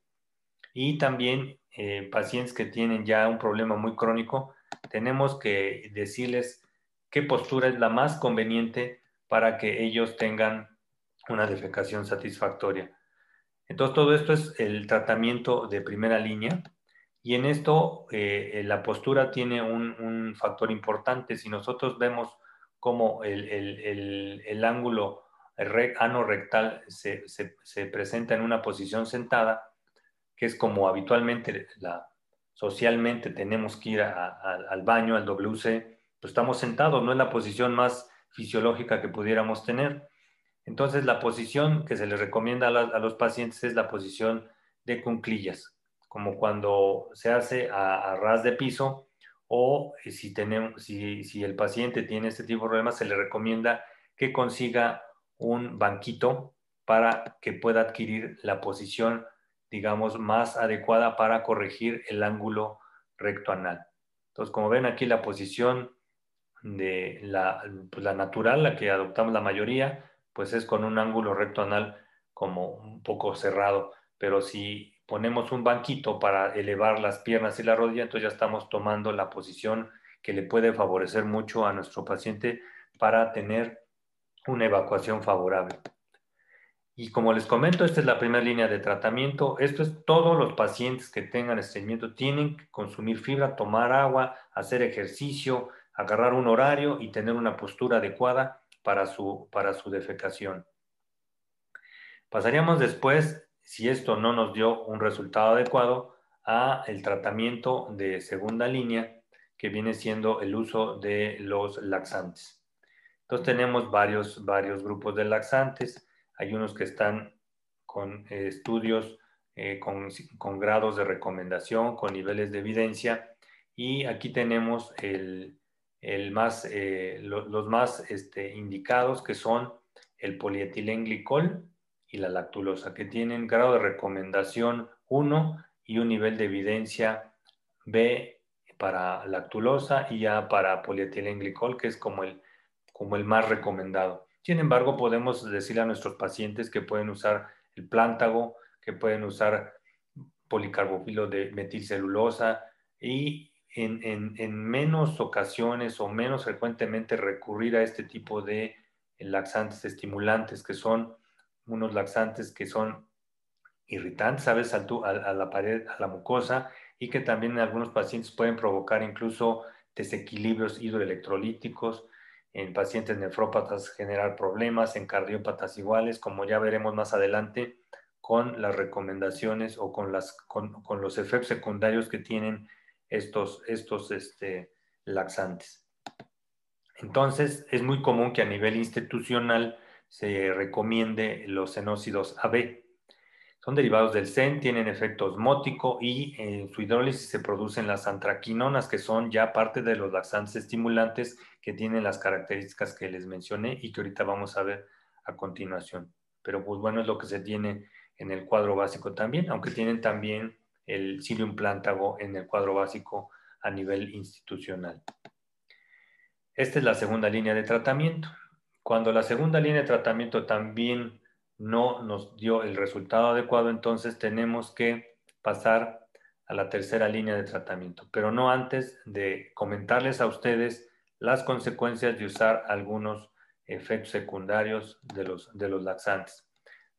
Y también eh, pacientes que tienen ya un problema muy crónico, tenemos que decirles qué postura es la más conveniente para que ellos tengan una defecación satisfactoria. Entonces, todo esto es el tratamiento de primera línea y en esto eh, la postura tiene un, factor importante. Si nosotros vemos cómo el, ángulo ano-rectal se, presenta en una posición sentada, que es como habitualmente la, socialmente tenemos que ir al baño, al WC, pues estamos sentados, no es la posición más fisiológica que pudiéramos tener. Entonces, la posición que se les recomienda a, los pacientes es la posición de cunclillas, como cuando se hace a, ras de piso o si, tenemos, si, si, el paciente tiene este tipo de problemas, se le recomienda que consiga un banquito para que pueda adquirir la posición, digamos, más adecuada para corregir el ángulo recto anal. Entonces, como ven aquí, la posición de la, pues la natural, la que adoptamos la mayoría, pues es con un ángulo recto anal como un poco cerrado. Pero si ponemos un banquito para elevar las piernas y la rodilla, entonces ya estamos tomando la posición que le puede favorecer mucho a nuestro paciente para tener una evacuación favorable. Y como les comento, esta es la primera línea de tratamiento. Esto es todos los pacientes que tengan estreñimiento tienen que consumir fibra, tomar agua, hacer ejercicio, agarrar un horario y tener una postura adecuada para su, para su defecación. Pasaríamos después, si esto no nos dio un resultado adecuado, a el tratamiento de segunda línea, que viene siendo el uso de los laxantes. Entonces tenemos varios, varios grupos de laxantes. Hay unos que están con eh, estudios eh, con, con, grados de recomendación, con niveles de evidencia. Y aquí tenemos el, eh, los más este, indicados que son el polietilenglicol y la lactulosa, que tienen grado de recomendación 1 y un nivel de evidencia B para lactulosa y A para polietilenglicol, que es como el, como el más recomendado. Sin embargo, podemos decirle a nuestros pacientes que pueden usar el plántago, que pueden usar policarbofilo de metilcelulosa y en, menos ocasiones o menos frecuentemente recurrir a este tipo de laxantes estimulantes, que son unos laxantes que son irritantes a veces a, la pared, a la mucosa, y que también en algunos pacientes pueden provocar incluso desequilibrios hidroelectrolíticos, en pacientes nefrópatas generar problemas, en cardiópatas iguales, como ya veremos más adelante, con las recomendaciones o con, las, con los efectos secundarios que tienen estos, estos este, laxantes. Entonces, es muy común que a nivel institucional se recomiende los senócidos AB. Son derivados del CEN, tienen efecto osmótico y en su hidrólisis se producen las antraquinonas, que son ya parte de los laxantes estimulantes que tienen las características que les mencioné y que ahorita vamos a ver a continuación. Pero pues bueno, es lo que se tiene en el cuadro básico también, aunque tienen también el cilium plántago en el cuadro básico a nivel institucional. Esta es la segunda línea de tratamiento. Cuando la segunda línea de tratamiento también no nos dio el resultado adecuado, entonces tenemos que pasar a la tercera línea de tratamiento, pero no antes de comentarles a ustedes las consecuencias de usar algunos efectos secundarios de los, de los laxantes.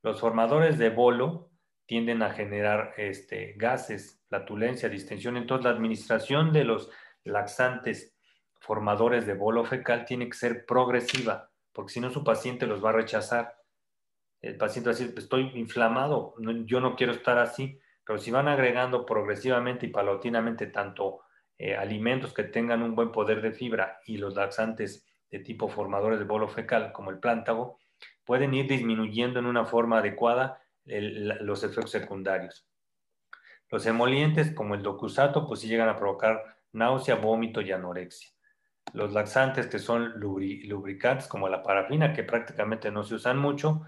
Los formadores de bolo tienden a generar este, gases, flatulencia, distensión. Entonces, la administración de los laxantes formadores de bolo fecal tiene que ser progresiva, porque si no su paciente los va a rechazar. El paciente va a decir, estoy inflamado, yo no quiero estar así, pero si van agregando progresivamente y paulatinamente tanto eh, alimentos que tengan un buen poder de fibra y los laxantes de tipo formadores de bolo fecal, como el plántago, pueden ir disminuyendo en una forma adecuada los efectos secundarios. Los emolientes, como el docusato, pues sí llegan a provocar náusea, vómito y anorexia. Los laxantes, que son lubricantes, como la parafina, que prácticamente no se usan mucho,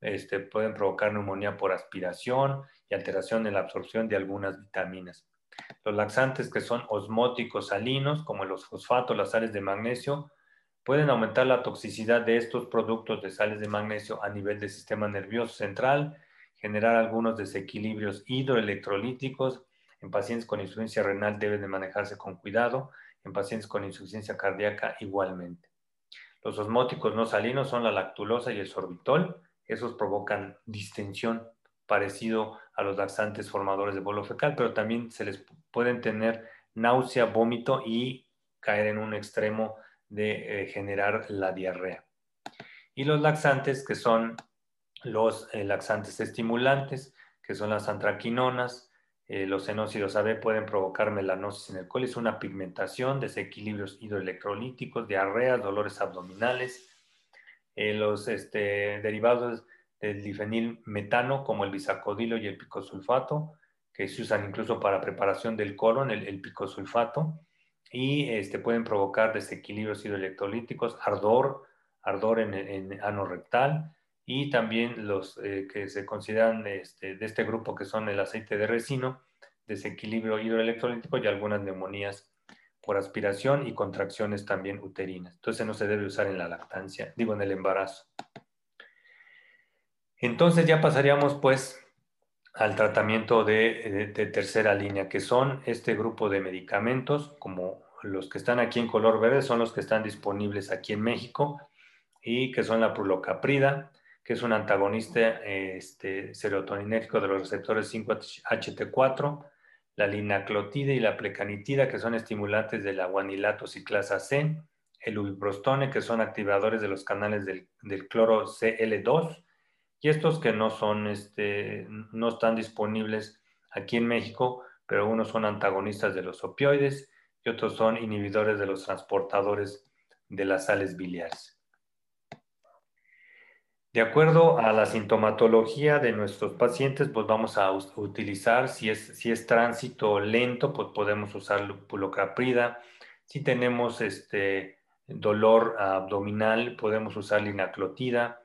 este, pueden provocar neumonía por aspiración y alteración en la absorción de algunas vitaminas. Los laxantes que son osmóticos salinos, como los fosfatos, las sales de magnesio, pueden aumentar la toxicidad de estos productos de sales de magnesio a nivel del sistema nervioso central, generar algunos desequilibrios hidroelectrolíticos. En pacientes con insuficiencia renal deben de manejarse con cuidado, en pacientes con insuficiencia cardíaca igualmente. Los osmóticos no salinos son la lactulosa y el sorbitol. Esos provocan distensión parecido a los laxantes formadores de bolo fecal, pero también se les pueden tener náusea, vómito y caer en un extremo de eh, generar la diarrea. Y los laxantes, que son los eh, laxantes estimulantes, que son las antraquinonas, eh, los enócidos AB pueden provocar melanosis en el colon, es una pigmentación, desequilibrios hidroelectrolíticos, diarreas, dolores abdominales. los este, derivados del difenil metano, como el bisacodilo y el picosulfato, que se usan incluso para preparación del colon, el, picosulfato, y este, pueden provocar desequilibrios hidroelectrolíticos, ardor, ardor en, en ano rectal, y también los eh, que se consideran este, de este grupo que son el aceite de resino, desequilibrio hidroelectrolítico y algunas neumonías por aspiración y contracciones también uterinas. Entonces no se debe usar en la lactancia, digo en el embarazo. Entonces ya pasaríamos pues al tratamiento de, tercera línea, que son este grupo de medicamentos, como los que están aquí en color verde, son los que están disponibles aquí en México y que son la prulocaprida, que es un antagonista este, de los receptores 5-HT4, la linaclotida y la plecanitida, que son estimulantes de la guanilato ciclasa C, el ubiprostone, que son activadores de los canales del, del cloro CL2, y estos que no son, este, no están disponibles aquí en México, pero unos son antagonistas de los opioides y otros son inhibidores de los transportadores de las sales biliares. De acuerdo a la sintomatología de nuestros pacientes, pues vamos a utilizar, si es, si es tránsito lento, pues podemos usar pulocaprida. Si tenemos este dolor abdominal, podemos usar linaclotida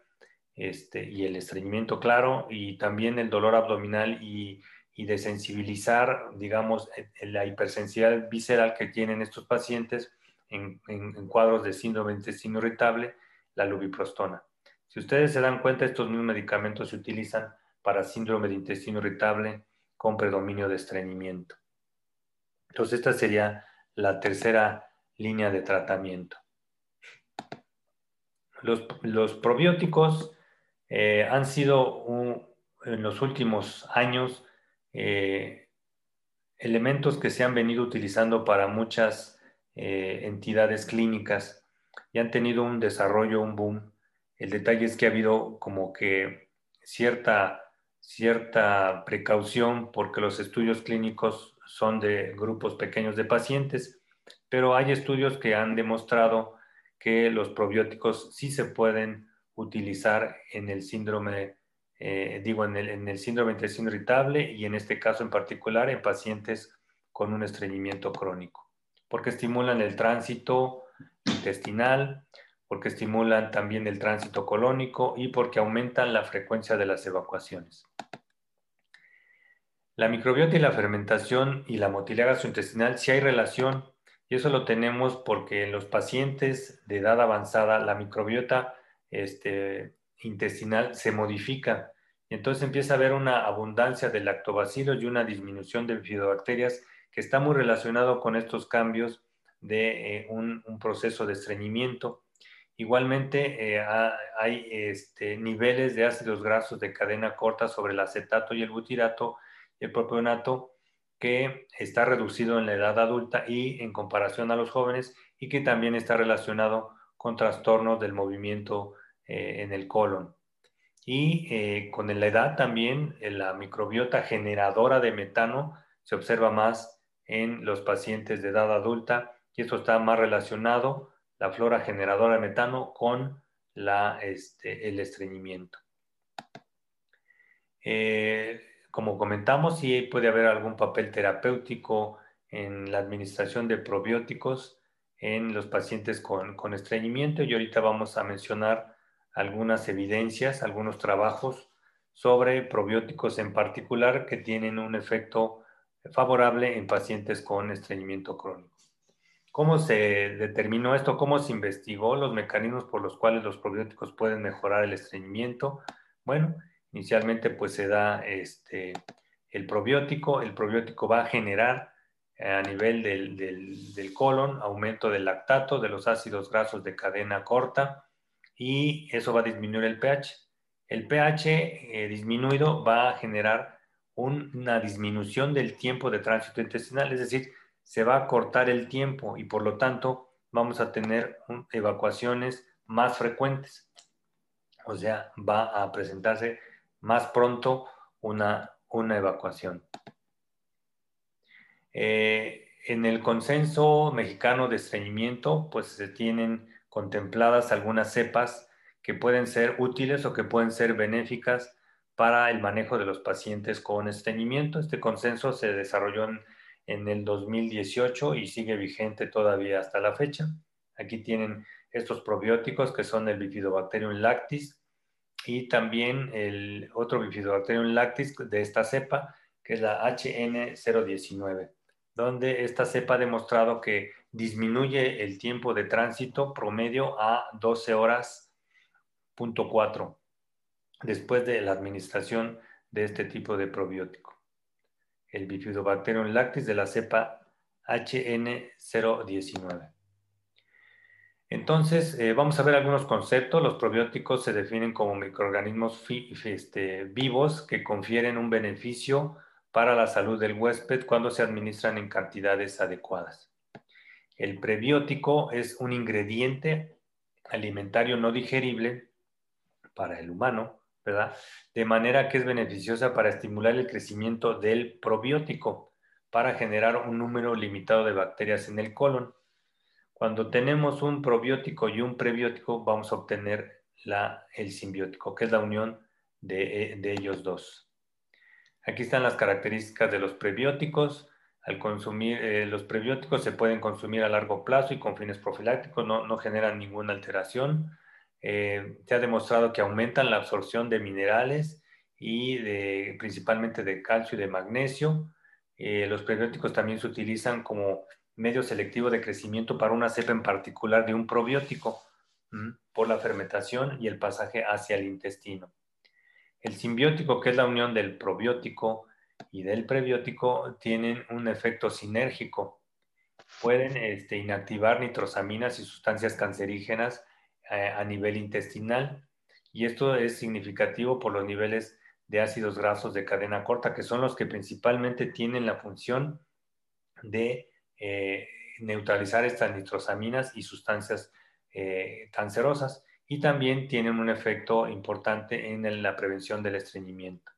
este, y el estreñimiento, claro, y también el dolor abdominal y, y de sensibilizar, digamos, e, e, la hipersensibilidad visceral que tienen estos pacientes en, cuadros de síndrome intestino irritable, la lubiprostona. Si ustedes se dan cuenta, estos mismos medicamentos se utilizan para síndrome de intestino irritable con predominio de estreñimiento. Entonces, esta sería la tercera línea de tratamiento. Los, probióticos eh, han sido en los últimos años eh, elementos que se han venido utilizando para muchas eh, entidades clínicas y han tenido un desarrollo, un boom. El detalle es que ha habido como que cierta, cierta precaución porque los estudios clínicos son de grupos pequeños de pacientes, pero hay estudios que han demostrado que los probióticos sí se pueden utilizar en el síndrome, eh, digo, en el, en el síndrome intestino irritable y en este caso en particular en pacientes con un estreñimiento crónico, porque estimulan el tránsito intestinal, porque estimulan también el tránsito colónico y porque aumentan la frecuencia de las evacuaciones. La microbiota y la fermentación y la motilidad gastrointestinal sí hay relación y eso lo tenemos porque en los pacientes de edad avanzada la microbiota este, intestinal se modifica. Y entonces empieza a haber una abundancia de lactobacilos y una disminución de bifidobacterias que está muy relacionado con estos cambios de eh, un, proceso de estreñimiento. Igualmente eh, hay este, niveles de ácidos grasos de cadena corta sobre el acetato y el butirato y el propionato que está reducido en la edad adulta y en comparación a los jóvenes y que también está relacionado con trastornos del movimiento eh, en el colon. Y eh, con la edad también la microbiota generadora de metano se observa más en los pacientes de edad adulta y esto está más relacionado, la flora generadora de metano, con este, el estreñimiento. como comentamos, sí puede haber algún papel terapéutico en la administración de probióticos en los pacientes con, con estreñimiento y ahorita vamos a mencionar algunas evidencias, algunos trabajos sobre probióticos en particular que tienen un efecto favorable en pacientes con estreñimiento crónico. ¿Cómo se determinó esto? ¿Cómo se investigó los mecanismos por los cuales los probióticos pueden mejorar el estreñimiento? Bueno, inicialmente pues se da este, el probiótico. El probiótico va a generar eh, a nivel del, colon aumento del lactato, de los ácidos grasos de cadena corta y eso va a disminuir el pH. El pH eh, disminuido va a generar una disminución del tiempo de tránsito intestinal, es decir, se va a cortar el tiempo y por lo tanto vamos a tener evacuaciones más frecuentes. O sea, va a presentarse más pronto una, evacuación. Eh, en el consenso mexicano de estreñimiento, pues se tienen contempladas algunas cepas que pueden ser útiles o que pueden ser benéficas para el manejo de los pacientes con estreñimiento. Este consenso se desarrolló en en el 2018 y sigue vigente todavía hasta la fecha. Aquí tienen estos probióticos que son el Bifidobacterium lactis y también el otro Bifidobacterium lactis de esta cepa, que es la HN019, donde esta cepa ha demostrado que disminuye el tiempo de tránsito promedio a 12 horas punto después de la administración de este tipo de probiótico el Bifidobacterium lactis de la cepa HN019. Entonces, eh, vamos a ver algunos conceptos. Los probióticos se definen como microorganismos este, vivos que confieren un beneficio para la salud del huésped cuando se administran en cantidades adecuadas. El prebiótico es un ingrediente alimentario no digerible para el humano De manera que es beneficiosa para estimular el crecimiento del probiótico, para generar un número limitado de bacterias en el colon. Cuando tenemos un probiótico y un prebiótico, vamos a obtener el simbiótico, que es la unión de, ellos dos. Aquí están las características de los prebióticos. Al consumir, eh, los prebióticos se pueden consumir a largo plazo y con fines profilácticos, no, no generan ninguna alteración eh, se ha demostrado que aumentan la absorción de minerales y de, principalmente de calcio y de magnesio. Eh, los prebióticos también se utilizan como medio selectivo de crecimiento para una cepa en particular de un probiótico por la fermentación y el pasaje hacia el intestino. El simbiótico, que es la unión del probiótico y del prebiótico, tienen un efecto sinérgico. Pueden este, inactivar nitrosaminas y sustancias cancerígenas a nivel intestinal. Y esto es significativo por los niveles de ácidos grasos de cadena corta, que son los que principalmente tienen la función de eh, neutralizar estas nitrosaminas y sustancias eh, cancerosas. Y también tienen un efecto importante en la prevención del estreñimiento.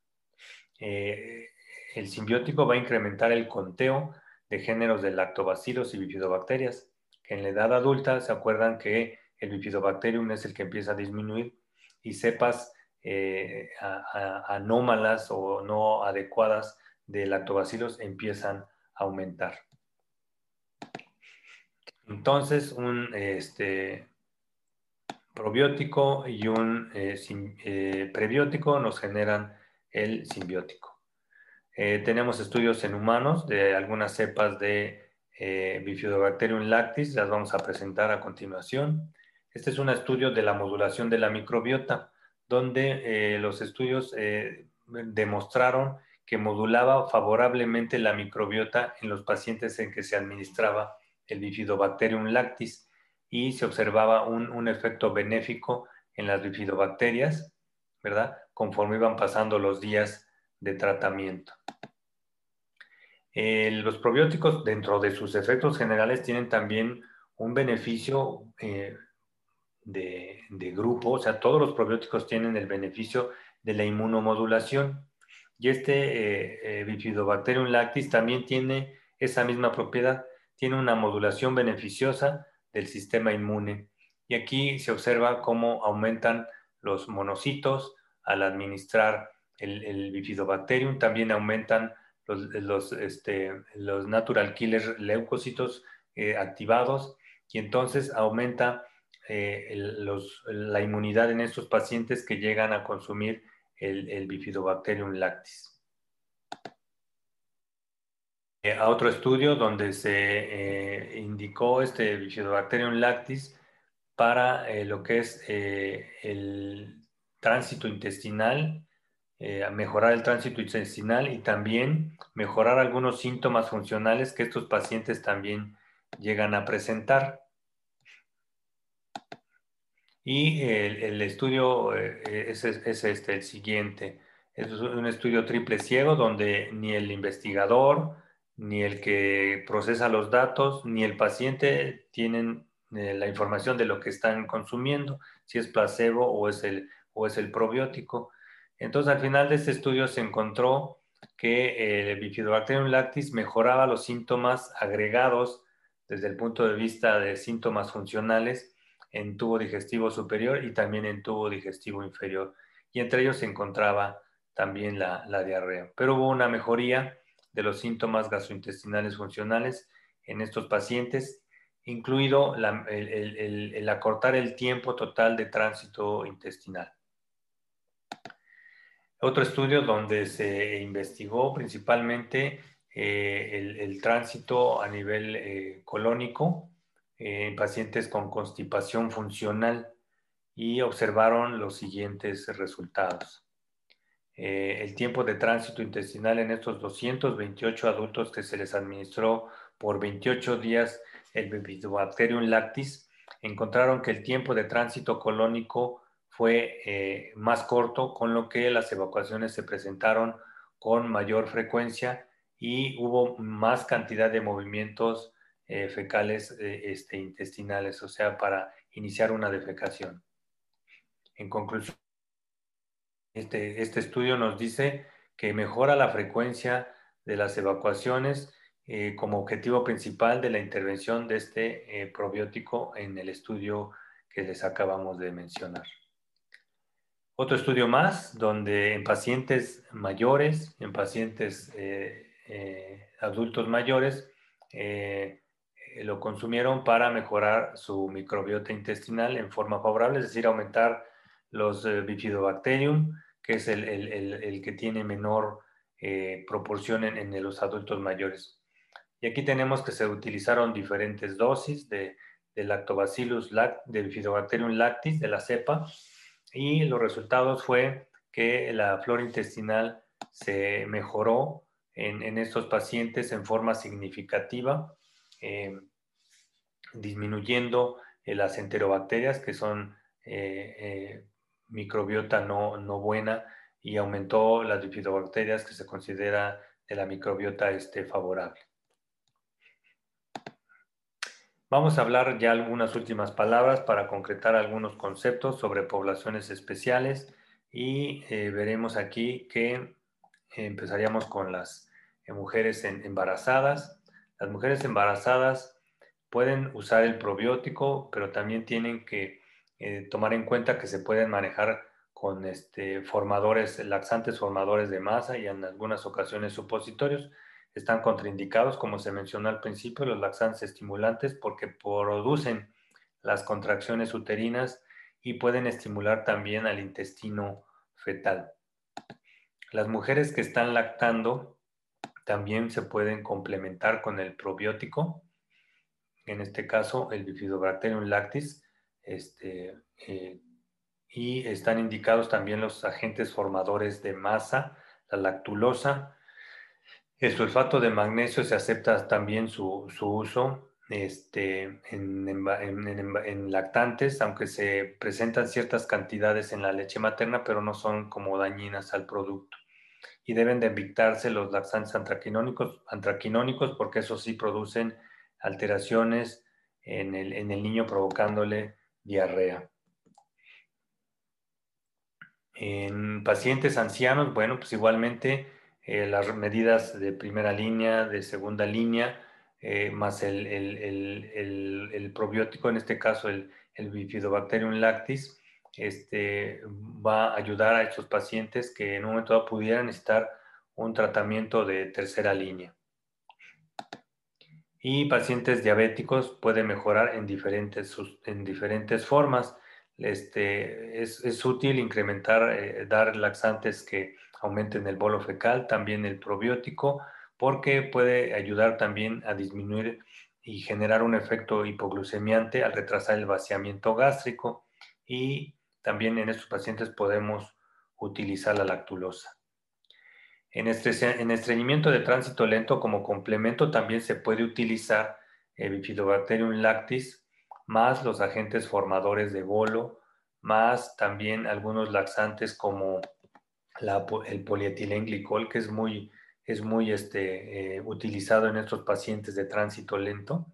el simbiótico va a incrementar el conteo de géneros de lactobacilos y bifidobacterias, que en la edad adulta se acuerdan que el bifidobacterium es el que empieza a disminuir y cepas eh, anómalas o no adecuadas de lactobacilos empiezan a aumentar. Entonces, un este, probiótico y un eh, eh, prebiótico nos generan el simbiótico. tenemos estudios en humanos de algunas cepas de Bifidobacterium lactis, las vamos a presentar a continuación. Este es un estudio de la modulación de la microbiota, donde eh, los estudios eh, demostraron que modulaba favorablemente la microbiota en los pacientes en que se administraba el bifidobacterium lactis y se observaba un, efecto benéfico en las bifidobacterias, ¿verdad? Conforme iban pasando los días de tratamiento. Eh, los probióticos, dentro de sus efectos generales, tienen también un beneficio de, grupo, o sea, todos los probióticos tienen el beneficio de la inmunomodulación. Y este eh, eh, Bifidobacterium lactis también tiene esa misma propiedad, tiene una modulación beneficiosa del sistema inmune. Y aquí se observa cómo aumentan los monocitos al administrar el, Bifidobacterium, también aumentan los, este, natural killer leucocitos eh, activados y entonces aumenta eh, la inmunidad en estos pacientes que llegan a consumir el, el Bifidobacterium lactis. a otro estudio donde se indicó este Bifidobacterium lactis para lo que es el tránsito intestinal, mejorar el tránsito intestinal y también mejorar algunos síntomas funcionales que estos pacientes también llegan a presentar. Y el, estudio eh, es, este, el siguiente. Es un estudio triple ciego donde ni el investigador, ni el que procesa los datos, ni el paciente tienen eh, la información de lo que están consumiendo, si es placebo o es el, o es el probiótico. Entonces, al final de este estudio se encontró que el Bifidobacterium lactis mejoraba los síntomas agregados desde el punto de vista de síntomas funcionales en tubo digestivo superior y también en tubo digestivo inferior. Y entre ellos se encontraba también la, diarrea. Pero hubo una mejoría de los síntomas gastrointestinales funcionales en estos pacientes, incluido el, acortar el tiempo total de tránsito intestinal. Otro estudio donde se investigó principalmente eh, el, tránsito a nivel eh, colónico en pacientes con constipación funcional y observaron los siguientes resultados. Eh, el tiempo de tránsito intestinal en estos 228 adultos que se les administró por 28 días el Bifidobacterium lactis, encontraron que el tiempo de tránsito colónico fue eh, más corto, con lo que las evacuaciones se presentaron con mayor frecuencia y hubo más cantidad de movimientos eh, fecales eh, este, intestinales, o sea, para iniciar una defecación. En conclusión, este, este, estudio nos dice que mejora la frecuencia de las evacuaciones eh, como objetivo principal de la intervención de este probiótico en el estudio que les acabamos de mencionar. Otro estudio más, donde en pacientes mayores, en pacientes adultos mayores, lo consumieron para mejorar su microbiota intestinal en forma favorable, es decir, aumentar los eh, bifidobacterium, que es el, que tiene menor eh, proporción en, los adultos mayores. Y aquí tenemos que se utilizaron diferentes dosis de, lactobacillus de bifidobacterium lactis, de la cepa, y los resultados fue que la flora intestinal se mejoró en, en estos pacientes en forma significativa eh, disminuyendo eh, las enterobacterias, que son eh, microbiota no, buena, y aumentó las bifidobacterias, que se considera de la microbiota este, favorable. Vamos a hablar ya algunas últimas palabras para concretar algunos conceptos sobre poblaciones especiales y veremos aquí que empezaríamos con las mujeres embarazadas, las mujeres embarazadas pueden usar el probiótico, pero también tienen que eh, tomar en cuenta que se pueden manejar con este, formadores, laxantes formadores de masa y en algunas ocasiones supositorios. Están contraindicados, como se mencionó al principio, los laxantes estimulantes porque producen las contracciones uterinas y pueden estimular también al intestino fetal. Las mujeres que están lactando también se pueden complementar con el probiótico, en este caso el Bifidobacterium lactis, este, eh, y están indicados también los agentes formadores de masa, la lactulosa. El sulfato de magnesio se acepta también su, uso este, en, lactantes, aunque se presentan ciertas cantidades en la leche materna, pero no son como dañinas al producto y deben de evitarse los laxantes antraquinónicos, porque eso sí producen alteraciones en el, niño provocándole diarrea. En pacientes ancianos, bueno, pues igualmente eh, las medidas de primera línea, de segunda línea, eh, más el, el, probiótico, en este caso el, Bifidobacterium lactis, este, va a ayudar a estos pacientes que en un momento dado pudieran necesitar un tratamiento de tercera línea. Y pacientes diabéticos puede mejorar en diferentes, en diferentes formas. Este, es, útil incrementar, eh, dar laxantes que aumenten el bolo fecal, también el probiótico, porque puede ayudar también a disminuir y generar un efecto hipoglucemiante al retrasar el vaciamiento gástrico y también en estos pacientes podemos utilizar la lactulosa. En, estreñimiento de tránsito lento como complemento también se puede utilizar el Bifidobacterium lactis más los agentes formadores de bolo, más también algunos laxantes como el polietilenglicol, que es muy, es muy este, eh, utilizado en estos pacientes de tránsito lento,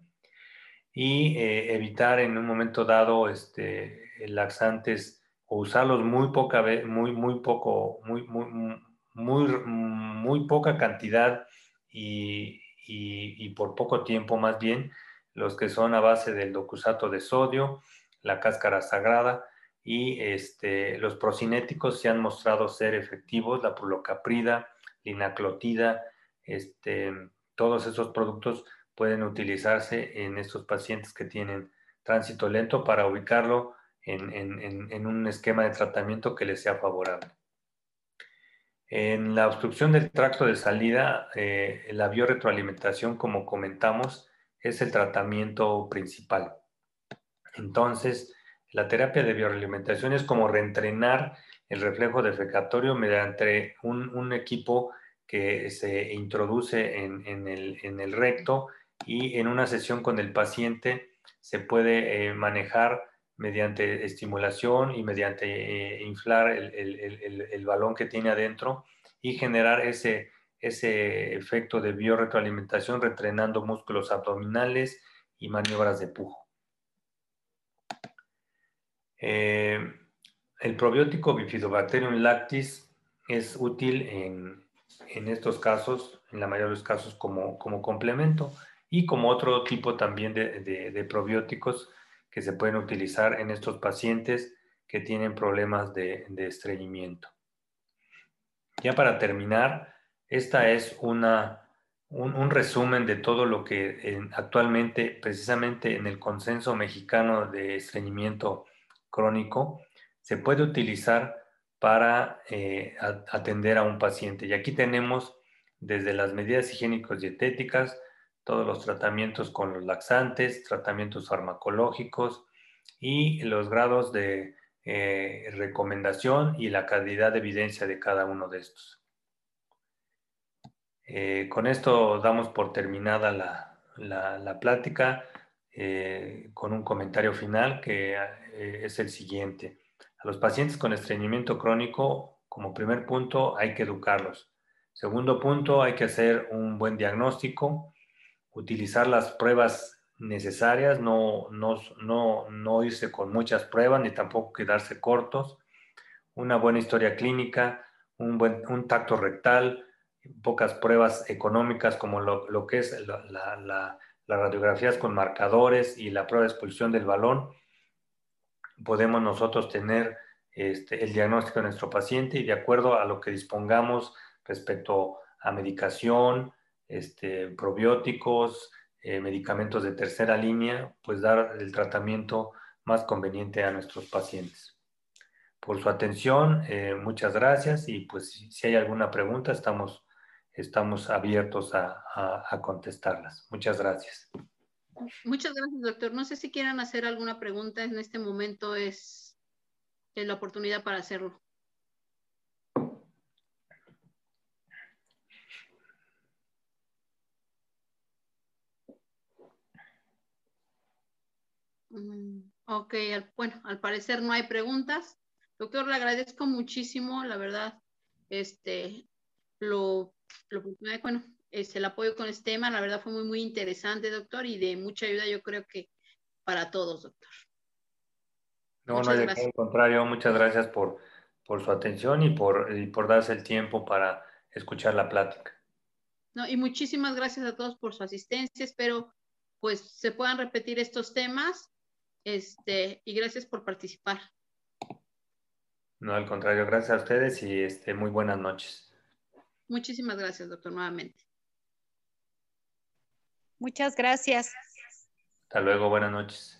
y eh, evitar en un momento dado este, laxantes o usarlos muy poca muy, muy poco, muy, muy, muy, muy poca cantidad y, y, por poco tiempo más bien, los que son a base del docusato de sodio, la cáscara sagrada y este, los procinéticos se han mostrado ser efectivos, la pulocaprida, linaclotida, este, todos esos productos pueden utilizarse en estos pacientes que tienen tránsito lento para ubicarlo en, en un esquema de tratamiento que les sea favorable. En la obstrucción del tracto de salida, eh, la biorretroalimentación, como comentamos, es el tratamiento principal. Entonces, la terapia de bioalimentación es como reentrenar el reflejo defecatorio mediante un, equipo que se introduce en, el, recto y en una sesión con el paciente se puede eh, manejar mediante estimulación y mediante eh, inflar el, balón que tiene adentro y generar ese, ese efecto de biorretroalimentación retrenando músculos abdominales y maniobras de pujo. Eh, el probiótico Bifidobacterium lactis es útil en, estos casos, en la mayoría de los casos como, complemento y como otro tipo también de probióticos que se pueden utilizar en estos pacientes que tienen problemas de, estreñimiento. Ya para terminar, esta es una, un, resumen de todo lo que actualmente, precisamente en el consenso mexicano de estreñimiento crónico, se puede utilizar para eh, atender a un paciente. Y aquí tenemos desde las medidas higiénicos dietéticas, todos los tratamientos con los laxantes, tratamientos farmacológicos y los grados de eh, recomendación y la calidad de evidencia de cada uno de estos. Eh, con esto damos por terminada la, plática eh, con un comentario final que es el siguiente. A los pacientes con estreñimiento crónico, como primer punto, hay que educarlos. Segundo punto, hay que hacer un buen diagnóstico utilizar las pruebas necesarias, no, no, irse con muchas pruebas ni tampoco quedarse cortos, una buena historia clínica, un, buen, un tacto rectal, pocas pruebas económicas como lo, que es las radiografías con marcadores y la prueba de expulsión del balón, podemos nosotros tener este, el diagnóstico de nuestro paciente y de acuerdo a lo que dispongamos respecto a medicación, este, probióticos, eh, medicamentos de tercera línea, pues dar el tratamiento más conveniente a nuestros pacientes. Por su atención, eh, muchas gracias y pues si hay alguna pregunta estamos, estamos abiertos a, a, contestarlas. Muchas gracias. Muchas gracias, doctor. No sé si quieran hacer alguna pregunta. En este momento es la oportunidad para hacerlo. Ok, bueno, al parecer no hay preguntas. Doctor, le agradezco muchísimo, la verdad, este, lo, lo bueno, es el apoyo con este tema, la verdad fue muy, muy interesante, doctor, y de mucha ayuda, yo creo que para todos, doctor. No, no, al contrario, muchas gracias por, por su atención y por, y por darse el tiempo para escuchar la plática. No, y muchísimas gracias a todos por su asistencia. Espero pues se puedan repetir estos temas este, y gracias por participar. No, al contrario, gracias a ustedes y este, muy buenas noches. Muchísimas gracias, doctor, nuevamente. Muchas gracias. Hasta luego, buenas noches.